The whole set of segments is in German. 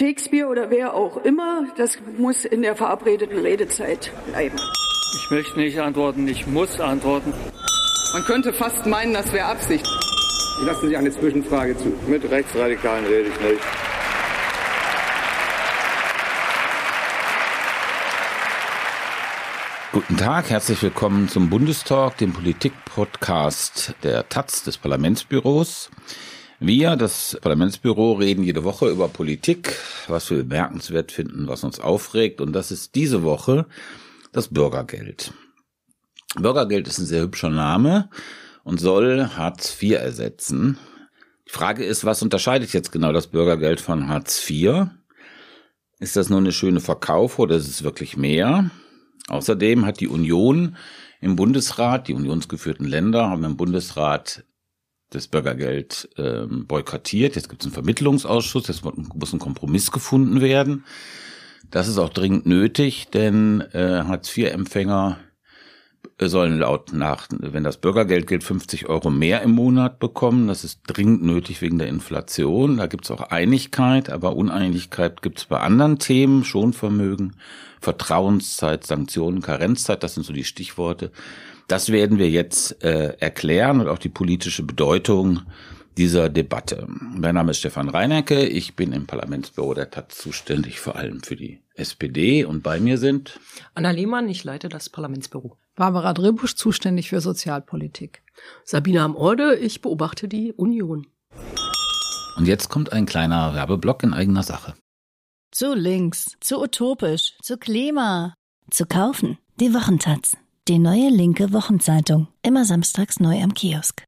Shakespeare oder wer auch immer, das muss in der verabredeten Redezeit bleiben. Ich möchte nicht antworten, ich muss antworten. Man könnte fast meinen, das wäre Absicht. Ich lasse Sie eine Zwischenfrage zu. Mit Rechtsradikalen rede ich nicht. Guten Tag, herzlich willkommen zum Bundestalk, dem Politik-Podcast der Taz des Parlamentsbüros. Wir, das Parlamentsbüro, reden jede Woche über Politik, was wir bemerkenswert finden, was uns aufregt. Und das ist diese Woche das Bürgergeld. Bürgergeld ist ein sehr hübscher Name und soll Hartz IV ersetzen. Die Frage ist, was unterscheidet jetzt genau das Bürgergeld von Hartz IV? Ist das nur eine schöne Verkauf oder ist es wirklich mehr? Außerdem hat die Union im Bundesrat, die unionsgeführten Länder haben im Bundesrat das Bürgergeld ähm, boykottiert. Jetzt gibt es einen Vermittlungsausschuss, jetzt muss ein Kompromiss gefunden werden. Das ist auch dringend nötig, denn äh, Hartz-IV-Empfänger sollen laut nach, wenn das Bürgergeld gilt, 50 Euro mehr im Monat bekommen. Das ist dringend nötig wegen der Inflation. Da gibt es auch Einigkeit, aber Uneinigkeit gibt es bei anderen Themen, Schonvermögen, Vertrauenszeit, Sanktionen, Karenzzeit, das sind so die Stichworte. Das werden wir jetzt äh, erklären und auch die politische Bedeutung dieser Debatte. Mein Name ist Stefan Reinecke, ich bin im Parlamentsbüro der Taz zuständig vor allem für die SPD und bei mir sind Anna Lehmann, ich leite das Parlamentsbüro. Barbara Dribusch, zuständig für Sozialpolitik. Sabine Amorde, ich beobachte die Union. Und jetzt kommt ein kleiner Werbeblock in eigener Sache. Zu links, zu utopisch, zu Klima. Zu kaufen, die Wochentaz. Die neue linke Wochenzeitung. Immer samstags neu am Kiosk.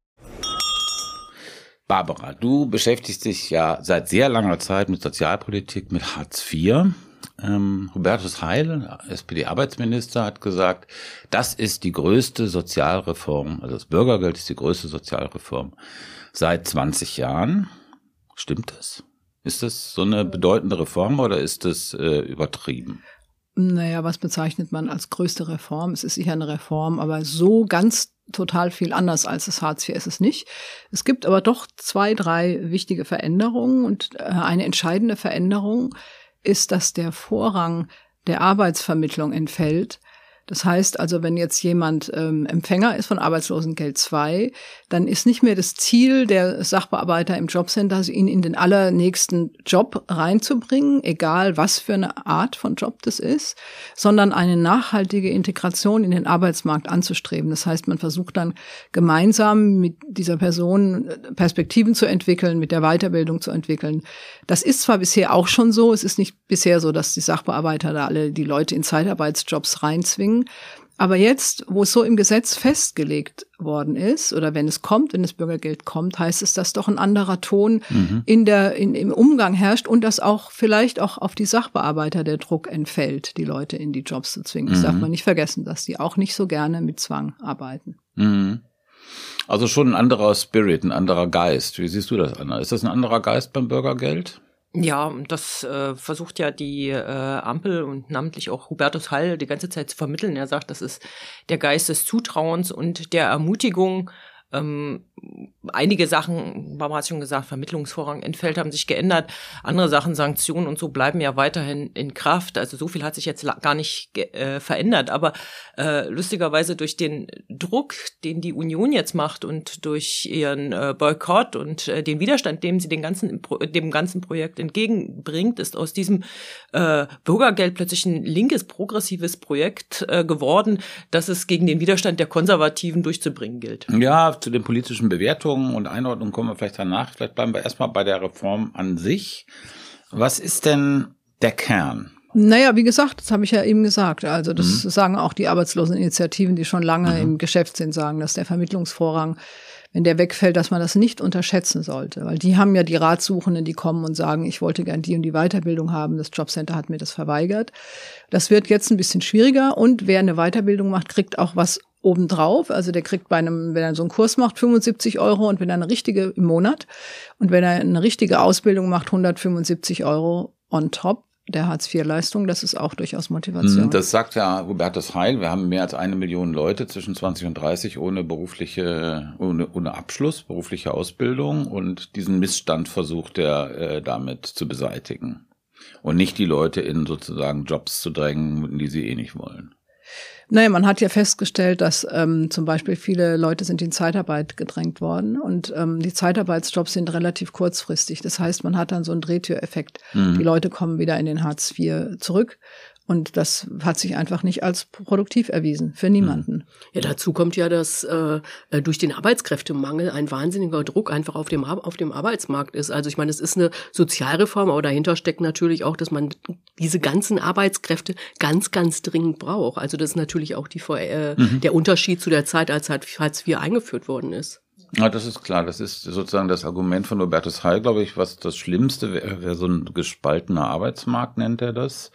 Barbara, du beschäftigst dich ja seit sehr langer Zeit mit Sozialpolitik, mit Hartz IV. Ähm, Hubertus Heil, SPD-Arbeitsminister, hat gesagt, das ist die größte Sozialreform, also das Bürgergeld ist die größte Sozialreform seit 20 Jahren. Stimmt das? Ist das so eine bedeutende Reform oder ist das äh, übertrieben? Naja, was bezeichnet man als größte Reform? Es ist sicher eine Reform, aber so ganz total viel anders als das Hartz IV ist es nicht. Es gibt aber doch zwei, drei wichtige Veränderungen und äh, eine entscheidende Veränderung ist, dass der Vorrang der Arbeitsvermittlung entfällt das heißt also, wenn jetzt jemand ähm, Empfänger ist von Arbeitslosengeld 2, dann ist nicht mehr das Ziel der Sachbearbeiter im Jobcenter, ihn in den allernächsten Job reinzubringen, egal was für eine Art von Job das ist, sondern eine nachhaltige Integration in den Arbeitsmarkt anzustreben. Das heißt, man versucht dann gemeinsam mit dieser Person Perspektiven zu entwickeln, mit der Weiterbildung zu entwickeln. Das ist zwar bisher auch schon so, es ist nicht bisher so, dass die Sachbearbeiter da alle die Leute in Zeitarbeitsjobs reinzwingen. Aber jetzt, wo es so im Gesetz festgelegt worden ist, oder wenn es kommt, wenn das Bürgergeld kommt, heißt es, dass doch ein anderer Ton mhm. in der, in, im Umgang herrscht und dass auch vielleicht auch auf die Sachbearbeiter der Druck entfällt, die Leute in die Jobs zu zwingen. Mhm. Das darf man nicht vergessen, dass die auch nicht so gerne mit Zwang arbeiten. Mhm. Also schon ein anderer Spirit, ein anderer Geist. Wie siehst du das, Anna? Ist das ein anderer Geist beim Bürgergeld? Ja, das äh, versucht ja die äh, Ampel und namentlich auch Hubertus Hall die ganze Zeit zu vermitteln. Er sagt, das ist der Geist des Zutrauens und der Ermutigung, ähm, einige Sachen, Barbara hat schon gesagt, Vermittlungsvorrang entfällt, haben sich geändert. Andere Sachen, Sanktionen und so bleiben ja weiterhin in Kraft. Also so viel hat sich jetzt gar nicht äh, verändert. Aber äh, lustigerweise durch den Druck, den die Union jetzt macht und durch ihren äh, Boykott und äh, den Widerstand, dem sie den ganzen, dem ganzen Projekt entgegenbringt, ist aus diesem äh, Bürgergeld plötzlich ein linkes, progressives Projekt äh, geworden, das es gegen den Widerstand der Konservativen durchzubringen gilt. Ja, zu den politischen Bewertungen und Einordnungen kommen wir vielleicht danach. Vielleicht bleiben wir erstmal bei der Reform an sich. Was ist denn der Kern? Naja, wie gesagt, das habe ich ja eben gesagt. Also das mhm. sagen auch die Arbeitsloseninitiativen, die schon lange mhm. im Geschäft sind, sagen, dass der Vermittlungsvorrang, wenn der wegfällt, dass man das nicht unterschätzen sollte. Weil die haben ja die Ratsuchenden, die kommen und sagen, ich wollte gern die und die Weiterbildung haben, das Jobcenter hat mir das verweigert. Das wird jetzt ein bisschen schwieriger und wer eine Weiterbildung macht, kriegt auch was obendrauf. Also der kriegt bei einem, wenn er so einen Kurs macht, 75 Euro und wenn er eine richtige im Monat und wenn er eine richtige Ausbildung macht, 175 Euro on top der Hartz-IV-Leistung. Das ist auch durchaus Motivation. Das sagt ja Hubertus Heil. Wir haben mehr als eine Million Leute zwischen 20 und 30 ohne berufliche, ohne, ohne Abschluss, berufliche Ausbildung und diesen Missstand versucht er äh, damit zu beseitigen. Und nicht die Leute in sozusagen Jobs zu drängen, die sie eh nicht wollen. Naja, man hat ja festgestellt, dass ähm, zum Beispiel viele Leute sind in Zeitarbeit gedrängt worden und ähm, die Zeitarbeitsjobs sind relativ kurzfristig. Das heißt, man hat dann so einen Drehtüreffekt. Mhm. Die Leute kommen wieder in den Hartz IV zurück und das hat sich einfach nicht als produktiv erwiesen, für niemanden. Ja, dazu kommt ja, dass äh, durch den Arbeitskräftemangel ein wahnsinniger Druck einfach auf dem, auf dem Arbeitsmarkt ist. Also ich meine, es ist eine Sozialreform, aber dahinter steckt natürlich auch, dass man diese ganzen Arbeitskräfte ganz, ganz dringend braucht. Also das ist natürlich auch die, äh, mhm. der Unterschied zu der Zeit, als Hartz IV eingeführt worden ist. Ja, das ist klar. Das ist sozusagen das Argument von Robertus Heil, glaube ich, was das Schlimmste wäre, wär so ein gespaltener Arbeitsmarkt, nennt er das.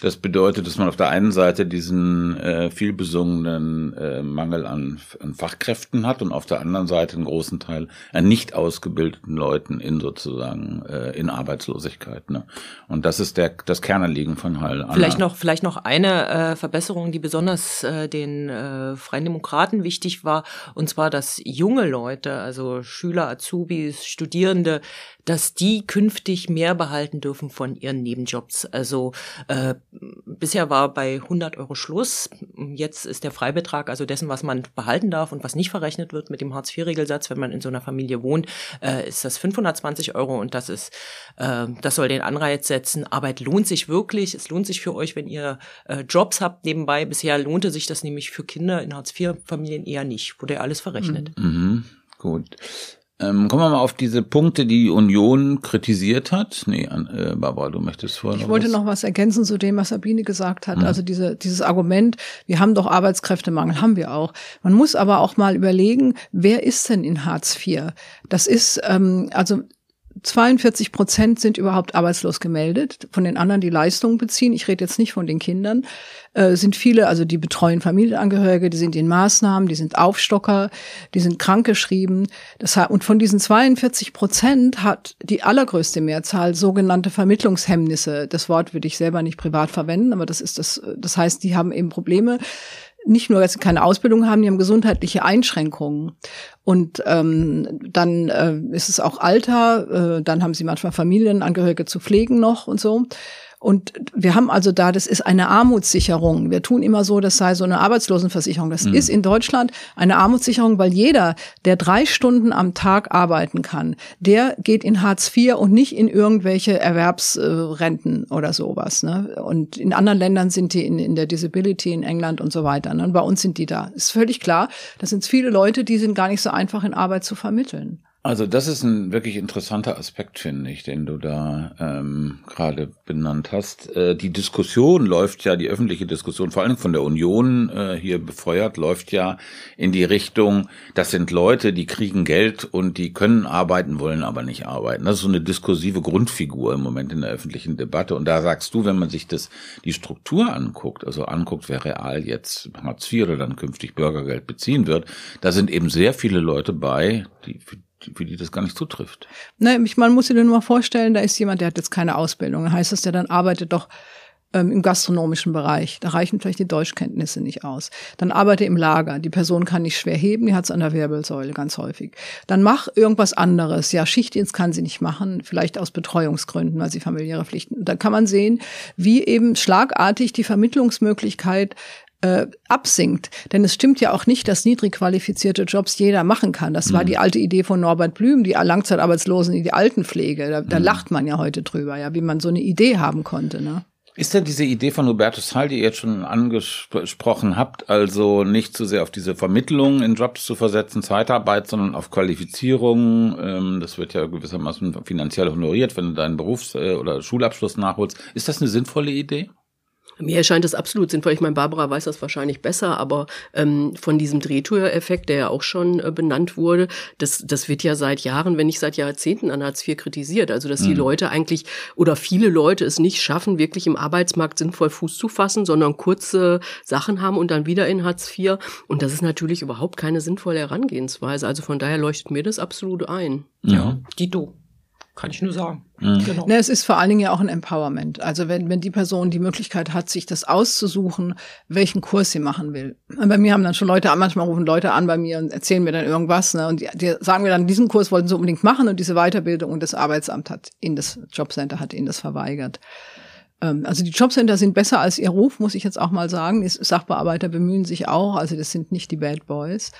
Das bedeutet, dass man auf der einen Seite diesen äh, vielbesungenen äh, Mangel an, an Fachkräften hat und auf der anderen Seite einen großen Teil an nicht ausgebildeten Leuten in sozusagen äh, in Arbeitslosigkeit. Ne? Und das ist der das Kernanliegen von Heil. Vielleicht noch vielleicht noch eine äh, Verbesserung, die besonders äh, den äh, Freien Demokraten wichtig war, und zwar, dass junge Leute, also Schüler, Azubis, Studierende, dass die künftig mehr behalten dürfen von ihren Nebenjobs. Also äh, bisher war bei 100 Euro Schluss. Jetzt ist der Freibetrag, also dessen, was man behalten darf und was nicht verrechnet wird mit dem Hartz-IV-Regelsatz, wenn man in so einer Familie wohnt, äh, ist das 520 Euro und das ist, äh, das soll den Anreiz setzen. Arbeit lohnt sich wirklich. Es lohnt sich für euch, wenn ihr äh, Jobs habt nebenbei. Bisher lohnte sich das nämlich für Kinder in Hartz-IV-Familien eher nicht. Wurde ja alles verrechnet. Mhm. mhm. Gut. Ähm, kommen wir mal auf diese Punkte, die die Union kritisiert hat. Nee, äh, Barbara, du möchtest vorher Ich wollte was? noch was ergänzen zu dem, was Sabine gesagt hat. Mhm. Also diese, dieses Argument, wir haben doch Arbeitskräftemangel, haben wir auch. Man muss aber auch mal überlegen, wer ist denn in Hartz IV? Das ist, ähm, also 42 Prozent sind überhaupt arbeitslos gemeldet, von den anderen, die Leistungen beziehen. Ich rede jetzt nicht von den Kindern. Äh, sind viele, also die betreuen Familienangehörige, die sind in Maßnahmen, die sind Aufstocker, die sind krankgeschrieben. Das und von diesen 42 Prozent hat die allergrößte Mehrzahl sogenannte Vermittlungshemmnisse. Das Wort würde ich selber nicht privat verwenden, aber das ist das, das heißt, die haben eben Probleme nicht nur, dass sie keine Ausbildung haben, die haben gesundheitliche Einschränkungen. Und ähm, dann äh, ist es auch Alter, äh, dann haben sie manchmal Familienangehörige zu pflegen noch und so. Und wir haben also da, das ist eine Armutssicherung. Wir tun immer so, das sei so eine Arbeitslosenversicherung. Das mhm. ist in Deutschland eine Armutssicherung, weil jeder, der drei Stunden am Tag arbeiten kann, der geht in Hartz IV und nicht in irgendwelche Erwerbsrenten oder sowas. Ne? Und in anderen Ländern sind die in, in der Disability in England und so weiter. Ne? Und bei uns sind die da. Ist völlig klar. Das sind viele Leute, die sind gar nicht so einfach in Arbeit zu vermitteln. Also das ist ein wirklich interessanter Aspekt, finde ich, den du da ähm, gerade benannt hast. Äh, die Diskussion läuft ja, die öffentliche Diskussion, vor allem von der Union äh, hier befeuert, läuft ja in die Richtung, das sind Leute, die kriegen Geld und die können arbeiten, wollen aber nicht arbeiten. Das ist so eine diskursive Grundfigur im Moment in der öffentlichen Debatte. Und da sagst du, wenn man sich das die Struktur anguckt, also anguckt, wer real jetzt Hartz IV oder dann künftig Bürgergeld beziehen wird, da sind eben sehr viele Leute bei, die für die das gar nicht zutrifft. Ne, man muss sich nur mal vorstellen, da ist jemand, der hat jetzt keine Ausbildung. Dann heißt das, der dann arbeitet doch ähm, im gastronomischen Bereich. Da reichen vielleicht die Deutschkenntnisse nicht aus. Dann arbeite im Lager. Die Person kann nicht schwer heben, die hat es an der Wirbelsäule ganz häufig. Dann mach irgendwas anderes. Ja, Schichtdienst kann sie nicht machen, vielleicht aus Betreuungsgründen, weil sie familiäre Pflichten. Und da kann man sehen, wie eben schlagartig die Vermittlungsmöglichkeit äh, absinkt. Denn es stimmt ja auch nicht, dass niedrig qualifizierte Jobs jeder machen kann. Das war mhm. die alte Idee von Norbert Blüm, die Langzeitarbeitslosen in die Altenpflege. Da, da mhm. lacht man ja heute drüber, ja, wie man so eine Idee haben konnte. Ne? Ist denn diese Idee von Hubertus Hall, die ihr jetzt schon angesprochen habt, also nicht zu so sehr auf diese Vermittlung in Jobs zu versetzen, Zeitarbeit, sondern auf Qualifizierung, ähm, das wird ja gewissermaßen finanziell honoriert, wenn du deinen Berufs- äh, oder Schulabschluss nachholst. Ist das eine sinnvolle Idee? Mir erscheint es absolut sinnvoll. Ich meine, Barbara weiß das wahrscheinlich besser, aber ähm, von diesem Drehtüreffekt, der ja auch schon äh, benannt wurde, das, das wird ja seit Jahren, wenn nicht seit Jahrzehnten an Hartz IV kritisiert. Also, dass mhm. die Leute eigentlich oder viele Leute es nicht schaffen, wirklich im Arbeitsmarkt sinnvoll Fuß zu fassen, sondern kurze Sachen haben und dann wieder in Hartz IV. Und das ist natürlich überhaupt keine sinnvolle Herangehensweise. Also von daher leuchtet mir das absolut ein. Ja, Dito. Kann ich nur sagen. Mhm. Genau. Ne, es ist vor allen Dingen ja auch ein Empowerment. Also wenn, wenn die Person die Möglichkeit hat, sich das auszusuchen, welchen Kurs sie machen will. Und bei mir haben dann schon Leute, manchmal rufen Leute an bei mir und erzählen mir dann irgendwas. Ne? Und die, die sagen mir dann, diesen Kurs wollten sie unbedingt machen und diese Weiterbildung und das Arbeitsamt hat ihnen das Jobcenter hat ihnen das verweigert. Ähm, also die Jobcenter sind besser als ihr Ruf, muss ich jetzt auch mal sagen. Die Sachbearbeiter bemühen sich auch, also das sind nicht die Bad Boys.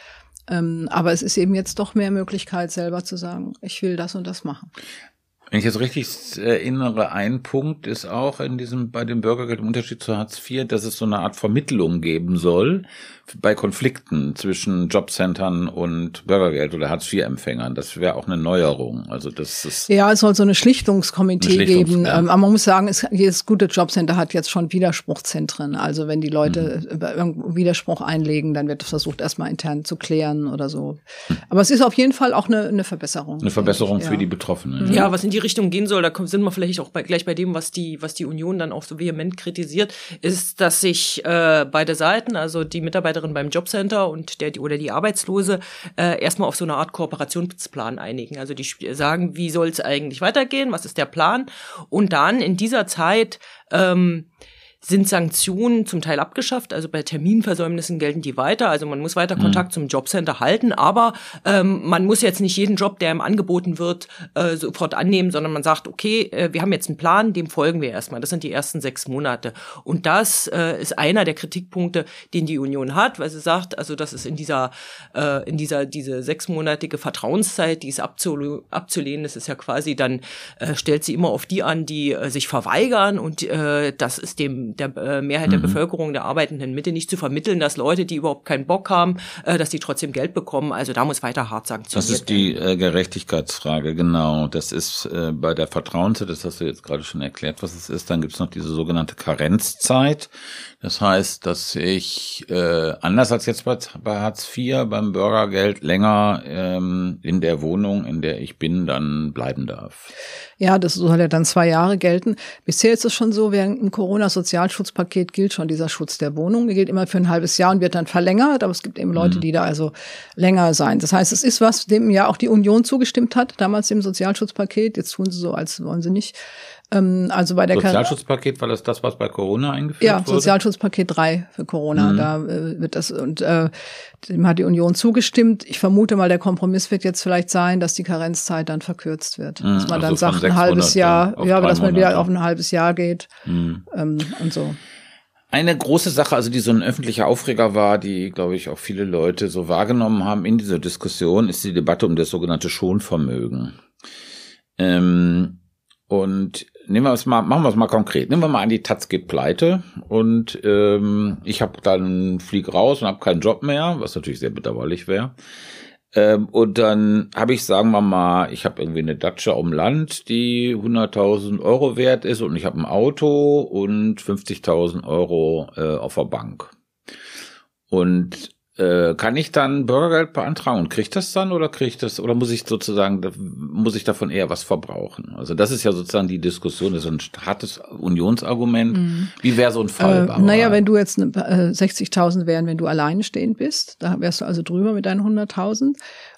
Ähm, aber es ist eben jetzt doch mehr Möglichkeit, selber zu sagen, ich will das und das machen. Wenn ich jetzt richtig erinnere, ein Punkt ist auch in diesem, bei dem Bürgergeld im Unterschied zu Hartz IV, dass es so eine Art Vermittlung geben soll bei Konflikten zwischen Jobcentern und Bürgergeld oder Hartz IV-Empfängern. Das wäre auch eine Neuerung. Also das ist. Ja, es soll so eine Schlichtungskomitee eine Schlichtungs geben. Ja. Ähm, aber man muss sagen, es, jedes gute Jobcenter hat jetzt schon Widerspruchzentren. Also wenn die Leute mhm. irgendeinen Widerspruch einlegen, dann wird versucht, erstmal intern zu klären oder so. Aber es ist auf jeden Fall auch eine, eine Verbesserung. Eine Verbesserung für ja. die Betroffenen. Ja, was in die Richtung gehen soll, da sind wir vielleicht auch bei, gleich bei dem, was die, was die Union dann auch so vehement kritisiert, ist, dass sich äh, beide Seiten, also die Mitarbeiterin beim Jobcenter und der oder die Arbeitslose, äh, erstmal auf so eine Art Kooperationsplan einigen. Also die sagen, wie soll es eigentlich weitergehen, was ist der Plan? Und dann in dieser Zeit ähm, sind Sanktionen zum Teil abgeschafft. Also bei Terminversäumnissen gelten die weiter. Also man muss weiter mhm. Kontakt zum Jobcenter halten, aber ähm, man muss jetzt nicht jeden Job, der ihm angeboten wird, äh, sofort annehmen, sondern man sagt, okay, äh, wir haben jetzt einen Plan, dem folgen wir erstmal. Das sind die ersten sechs Monate. Und das äh, ist einer der Kritikpunkte, den die Union hat, weil sie sagt, also das ist in dieser, äh, in dieser, diese sechsmonatige Vertrauenszeit, die ist abzulehnen, abzulehnen. Das ist ja quasi dann, äh, stellt sie immer auf die an, die äh, sich verweigern und äh, das ist dem der äh, Mehrheit mhm. der Bevölkerung, der arbeitenden Mitte nicht zu vermitteln, dass Leute, die überhaupt keinen Bock haben, äh, dass die trotzdem Geld bekommen. Also da muss weiter hart sanktioniert werden. Das ist die äh, Gerechtigkeitsfrage, genau. Das ist äh, bei der Vertrauenszeit, das hast du jetzt gerade schon erklärt, was es ist. Dann gibt es noch diese sogenannte Karenzzeit. Das heißt, dass ich äh, anders als jetzt bei, bei Hartz IV beim Bürgergeld länger ähm, in der Wohnung, in der ich bin, dann bleiben darf. Ja, das soll ja dann zwei Jahre gelten. Bisher ist es schon so, während im Corona-Sozialschutzpaket gilt schon dieser Schutz der Wohnung. Der gilt immer für ein halbes Jahr und wird dann verlängert, aber es gibt eben Leute, mhm. die da also länger sein. Das heißt, es ist was, dem ja auch die Union zugestimmt hat, damals im Sozialschutzpaket. Jetzt tun sie so, als wollen sie nicht. Ähm, also bei der Sozialschutzpaket war das das, was bei Corona eingeführt ja, wurde? Ja, Sozialschutzpaket 3 für Corona. Mhm. Da äh, wird das und äh, dem hat die Union zugestimmt. Ich vermute mal, der Kompromiss wird jetzt vielleicht sein, dass die Karenzzeit dann verkürzt wird. Mhm. Dass man also dann sagt, ein halbes Jahr, ja, aber dass man wieder auf ein halbes Jahr geht mhm. ähm, und so. Eine große Sache, also die so ein öffentlicher Aufreger war, die, glaube ich, auch viele Leute so wahrgenommen haben in dieser Diskussion, ist die Debatte um das sogenannte Schonvermögen. Ähm, und nehmen wir es mal, machen wir es mal konkret. Nehmen wir mal an, die Taz geht pleite und ähm, ich habe dann flieg raus und habe keinen Job mehr, was natürlich sehr bedauerlich wäre. Ähm, und dann habe ich, sagen wir mal, ich habe irgendwie eine Datsche um Land, die 100.000 Euro wert ist und ich habe ein Auto und 50.000 Euro äh, auf der Bank. Und äh, kann ich dann Bürgergeld beantragen und kriege das dann oder kriege ich das oder muss ich sozusagen muss ich davon eher was verbrauchen? Also das ist ja sozusagen die Diskussion, das ist ein hartes Unionsargument. Mhm. Wie wäre so ein Fall? Äh, naja, wenn du jetzt äh, 60.000 wären, wenn du alleine stehend bist, da wärst du also drüber mit deinen 100.000.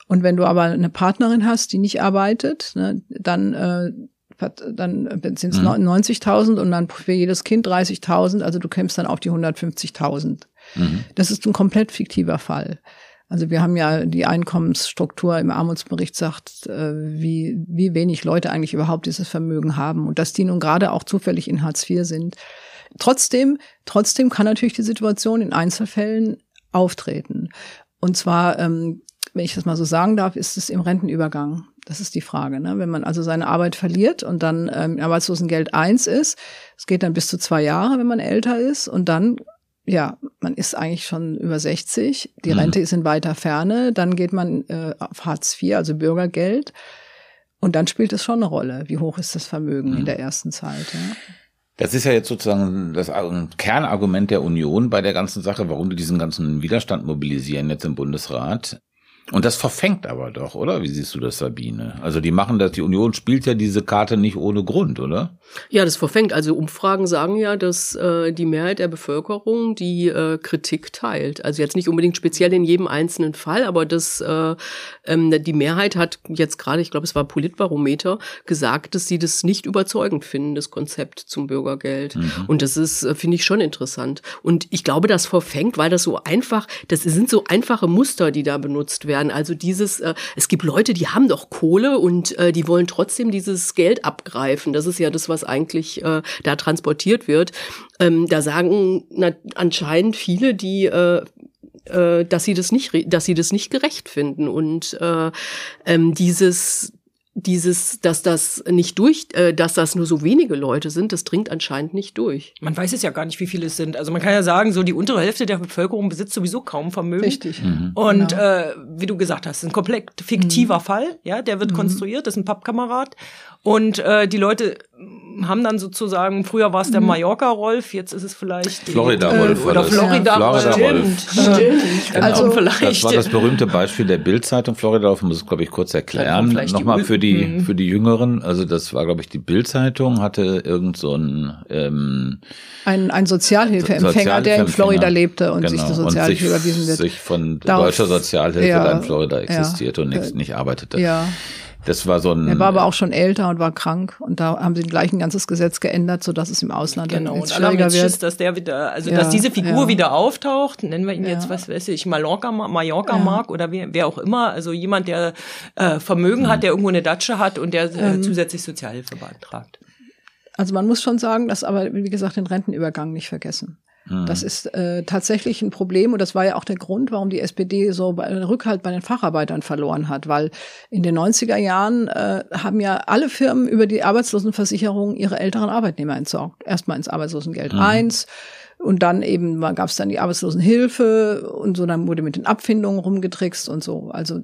Und wenn du aber eine Partnerin hast, die nicht arbeitet, ne, dann äh, dann sind es mhm. 90.000 und dann für jedes Kind 30.000, also du kämpfst dann auf die 150.000. Mhm. Das ist ein komplett fiktiver Fall. Also wir haben ja die Einkommensstruktur im Armutsbericht sagt, äh, wie, wie wenig Leute eigentlich überhaupt dieses Vermögen haben und dass die nun gerade auch zufällig in Hartz IV sind. Trotzdem, trotzdem kann natürlich die Situation in Einzelfällen auftreten. Und zwar, ähm, wenn ich das mal so sagen darf, ist es im Rentenübergang. Das ist die Frage. Ne? Wenn man also seine Arbeit verliert und dann ähm, Arbeitslosengeld eins ist, es geht dann bis zu zwei Jahre, wenn man älter ist, und dann ja, man ist eigentlich schon über 60, die mhm. Rente ist in weiter Ferne, dann geht man äh, auf Hartz IV, also Bürgergeld. Und dann spielt es schon eine Rolle, wie hoch ist das Vermögen mhm. in der ersten Zeit. Ja? Das ist ja jetzt sozusagen das Kernargument der Union bei der ganzen Sache, warum die diesen ganzen Widerstand mobilisieren jetzt im Bundesrat. Und das verfängt aber doch, oder? Wie siehst du das, Sabine? Also die machen das, die Union spielt ja diese Karte nicht ohne Grund, oder? Ja, das verfängt. Also Umfragen sagen ja, dass äh, die Mehrheit der Bevölkerung die äh, Kritik teilt. Also jetzt nicht unbedingt speziell in jedem einzelnen Fall, aber das äh, ähm, die Mehrheit hat jetzt gerade, ich glaube, es war Politbarometer, gesagt, dass sie das nicht überzeugend finden, das Konzept zum Bürgergeld. Mhm. Und das ist, äh, finde ich, schon interessant. Und ich glaube, das verfängt, weil das so einfach, das sind so einfache Muster, die da benutzt werden werden. Also dieses, äh, es gibt Leute, die haben doch Kohle und äh, die wollen trotzdem dieses Geld abgreifen. Das ist ja das, was eigentlich äh, da transportiert wird. Ähm, da sagen na, anscheinend viele, die äh, äh dass sie das nicht, dass sie das nicht gerecht finden und äh, ähm, dieses dieses, dass das nicht durch, äh, dass das nur so wenige Leute sind, das dringt anscheinend nicht durch. Man weiß es ja gar nicht, wie viele es sind. Also man kann ja sagen, so die untere Hälfte der Bevölkerung besitzt sowieso kaum Vermögen. Richtig. Mhm. Und genau. äh, wie du gesagt hast, ein komplett fiktiver mhm. Fall, ja, der wird mhm. konstruiert, das ist ein Pappkamerad. Und äh, die Leute haben dann sozusagen, früher war es der mhm. Mallorca-Rolf, jetzt ist es vielleicht Florida-Rolf. Äh, oder Florida-Rolf. Florida stimmt, stimmt. Genau. Also vielleicht. Das war das berühmte Beispiel der Bild-Zeitung. Florida-Rolf muss es, glaube ich, kurz erklären. Nochmal für die, mhm. für die Jüngeren. Also das war, glaube ich, die Bild-Zeitung hatte irgend so ein, ähm, ein, ein Sozialhilfeempfänger, Sozialhilfe der in Florida lebte und genau. sich die Sozialhilfe überwiesen wird. sich von Darauf, deutscher Sozialhilfe ja, in Florida existierte ja, und nicht, nicht arbeitete. Ja. Das war so ein. Er war aber auch schon älter und war krank und da haben sie gleich ein ganzes Gesetz geändert, so dass es im Ausland genau. jetzt schwieriger wird. Schiss, dass der wieder, also ja, dass diese Figur ja. wieder auftaucht, nennen wir ihn ja. jetzt, was weiß ich, Mallorca, Mallorca Mark oder wer, wer auch immer, also jemand, der äh, Vermögen mhm. hat, der irgendwo eine Datsche hat und der äh, ähm, zusätzlich Sozialhilfe beantragt. Also man muss schon sagen, dass aber, wie gesagt, den Rentenübergang nicht vergessen. Das hm. ist äh, tatsächlich ein Problem und das war ja auch der Grund, warum die SPD so bei, Rückhalt bei den Facharbeitern verloren hat, weil in den 90er Jahren äh, haben ja alle Firmen über die Arbeitslosenversicherung ihre älteren Arbeitnehmer entsorgt. Erstmal ins Arbeitslosengeld mhm. 1 und dann eben gab es dann die Arbeitslosenhilfe und so, dann wurde mit den Abfindungen rumgetrickst und so. Also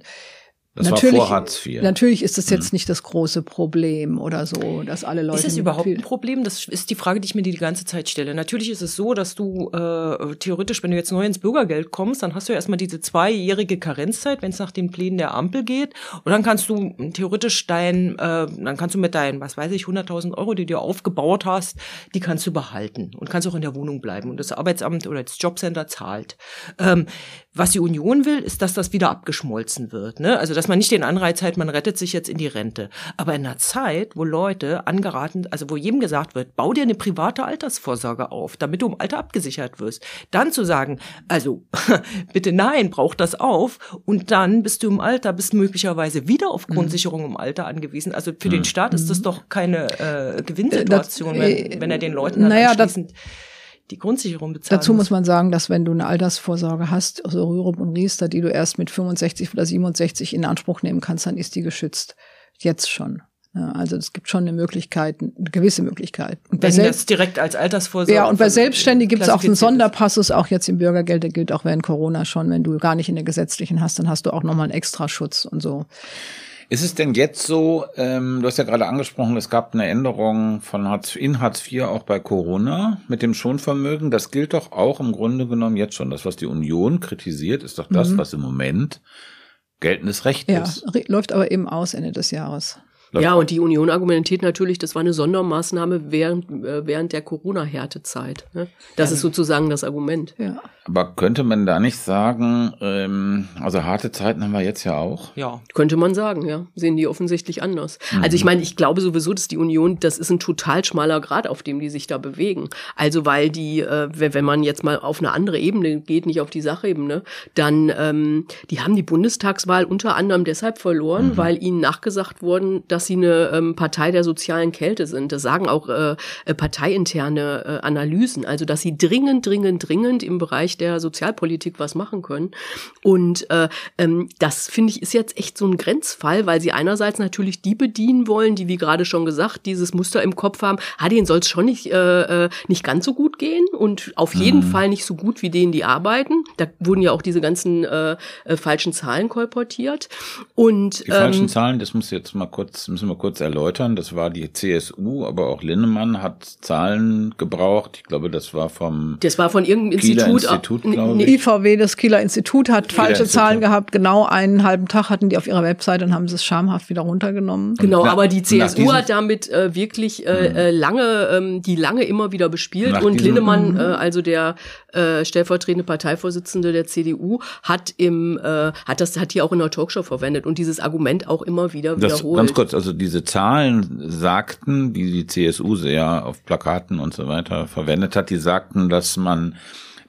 das natürlich, war vor Hartz IV. Natürlich ist das jetzt mhm. nicht das große Problem oder so, dass alle Leute. Ist das überhaupt ein Problem? Das ist die Frage, die ich mir die, ganze Zeit stelle. Natürlich ist es so, dass du äh, theoretisch, wenn du jetzt neu ins Bürgergeld kommst, dann hast du ja erstmal diese zweijährige Karenzzeit, wenn es nach den Plänen der Ampel geht. Und dann kannst du theoretisch dein, äh, dann kannst du mit deinen, was weiß ich, 100.000 Euro, die du aufgebaut hast, die kannst du behalten und kannst auch in der Wohnung bleiben. Und das Arbeitsamt oder das Jobcenter zahlt. Ähm, was die Union will, ist, dass das wieder abgeschmolzen wird. Ne? Also dass man nicht den Anreiz hat, man rettet sich jetzt in die Rente. Aber in einer Zeit, wo Leute angeraten, also wo jedem gesagt wird, bau dir eine private Altersvorsorge auf, damit du im Alter abgesichert wirst. Dann zu sagen, also bitte nein, brauch das auf und dann bist du im Alter, bist möglicherweise wieder auf mhm. Grundsicherung im Alter angewiesen. Also für den mhm. Staat ist das mhm. doch keine äh, Gewinnsituation, das, äh, wenn, wenn er den Leuten dann naja, anschließend die Grundsicherung bezahlen. Dazu muss man sagen, dass wenn du eine Altersvorsorge hast, also Rürup und Riester, die du erst mit 65 oder 67 in Anspruch nehmen kannst, dann ist die geschützt. Jetzt schon. Also es gibt schon eine Möglichkeit, eine gewisse Möglichkeit. Und Wenn das direkt als Altersvorsorge. Ja, und bei Selbstständigen gibt es auch einen Sonderpassus, auch jetzt im Bürgergeld, der gilt auch während Corona schon. Wenn du gar nicht in der gesetzlichen hast, dann hast du auch nochmal einen Extraschutz und so. Ist es denn jetzt so, ähm, du hast ja gerade angesprochen, es gab eine Änderung von Hartz, in Hartz IV auch bei Corona mit dem Schonvermögen. Das gilt doch auch im Grunde genommen jetzt schon. Das, was die Union kritisiert, ist doch das, mhm. was im Moment geltendes Recht ja, ist. Läuft aber eben aus Ende des Jahres. Ja, und die Union argumentiert natürlich, das war eine Sondermaßnahme während, äh, während der Corona-Härtezeit. Ne? Das ja. ist sozusagen das Argument. Ja. Aber könnte man da nicht sagen, ähm, also harte Zeiten haben wir jetzt ja auch? Ja. Könnte man sagen, ja. Sehen die offensichtlich anders. Mhm. Also ich meine, ich glaube sowieso, dass die Union, das ist ein total schmaler Grad, auf dem die sich da bewegen. Also weil die, äh, wenn man jetzt mal auf eine andere Ebene geht, nicht auf die Sachebene, dann, ähm, die haben die Bundestagswahl unter anderem deshalb verloren, mhm. weil ihnen nachgesagt worden, dass sie eine ähm, Partei der sozialen Kälte sind. Das sagen auch äh, äh, parteiinterne äh, Analysen. Also dass sie dringend, dringend, dringend im Bereich der Sozialpolitik was machen können. Und äh, ähm, das finde ich ist jetzt echt so ein Grenzfall, weil sie einerseits natürlich die bedienen wollen, die wie gerade schon gesagt dieses Muster im Kopf haben. Ah, denen soll es schon nicht äh, äh, nicht ganz so gut gehen und auf jeden mhm. Fall nicht so gut wie denen, die arbeiten. Da wurden ja auch diese ganzen äh, äh, falschen Zahlen kolportiert. Und die falschen ähm, Zahlen, das muss jetzt mal kurz müssen wir kurz erläutern. Das war die CSU, aber auch Linnemann hat Zahlen gebraucht. Ich glaube, das war vom das war von irgendeinem Kieler Institut, Institut ich. IVW, das Kieler Institut hat Kieler falsche Institut. Zahlen gehabt. Genau einen halben Tag hatten die auf ihrer Webseite und haben sie es schamhaft wieder runtergenommen. Genau, na, aber die CSU hat damit äh, wirklich äh, hm. äh, lange, ähm, die lange immer wieder bespielt nach und Linnemann, äh, also der äh, stellvertretende Parteivorsitzende der CDU, hat im äh, hat das hat hier auch in der Talkshow verwendet und dieses Argument auch immer wieder das, wiederholt. Ganz kurz, also diese Zahlen sagten, die die CSU sehr auf Plakaten und so weiter verwendet hat, die sagten, dass man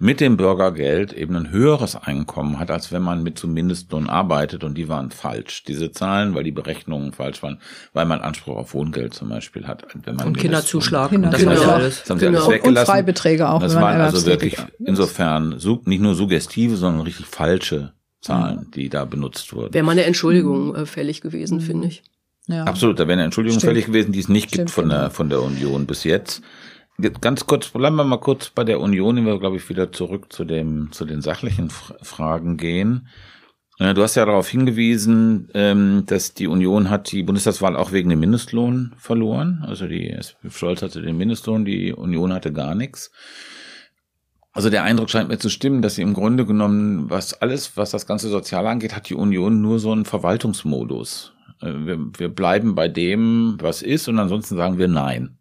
mit dem Bürgergeld eben ein höheres Einkommen hat, als wenn man mit zum Mindestlohn arbeitet und die waren falsch. Diese Zahlen, weil die Berechnungen falsch waren, weil man Anspruch auf Wohngeld zum Beispiel hat. Wenn man und Kinderzuschlag. Kinderzuschlag. Das, genau. das haben sie genau. alles weggelassen. Und Freibeträge auch. Das waren also wirklich insofern nicht nur suggestive, sondern richtig falsche Zahlen, mhm. die da benutzt wurden. Wäre mal eine Entschuldigung äh, fällig gewesen, mhm. finde ich. Ja. Absolut, da wäre eine Entschuldigung Stimmt. fällig gewesen, die es nicht Stimmt, gibt von der, genau. von der Union bis jetzt ganz kurz, bleiben wir mal kurz bei der Union, wenn wir, glaube ich, wieder zurück zu dem, zu den sachlichen Fragen gehen. Du hast ja darauf hingewiesen, ähm, dass die Union hat die Bundestagswahl auch wegen dem Mindestlohn verloren. Also die Scholz hatte den Mindestlohn, die Union hatte gar nichts. Also der Eindruck scheint mir zu stimmen, dass sie im Grunde genommen, was alles, was das ganze Soziale angeht, hat die Union nur so einen Verwaltungsmodus. Äh, wir, wir bleiben bei dem, was ist, und ansonsten sagen wir Nein.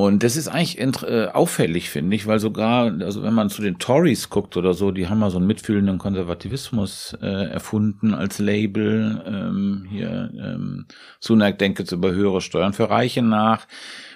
Und das ist eigentlich äh, auffällig, finde ich, weil sogar, also wenn man zu den Tories guckt oder so, die haben mal so einen mitfühlenden Konservativismus äh, erfunden als Label. Ähm, hier ähm, Sunak denkt jetzt über höhere Steuern für Reiche nach.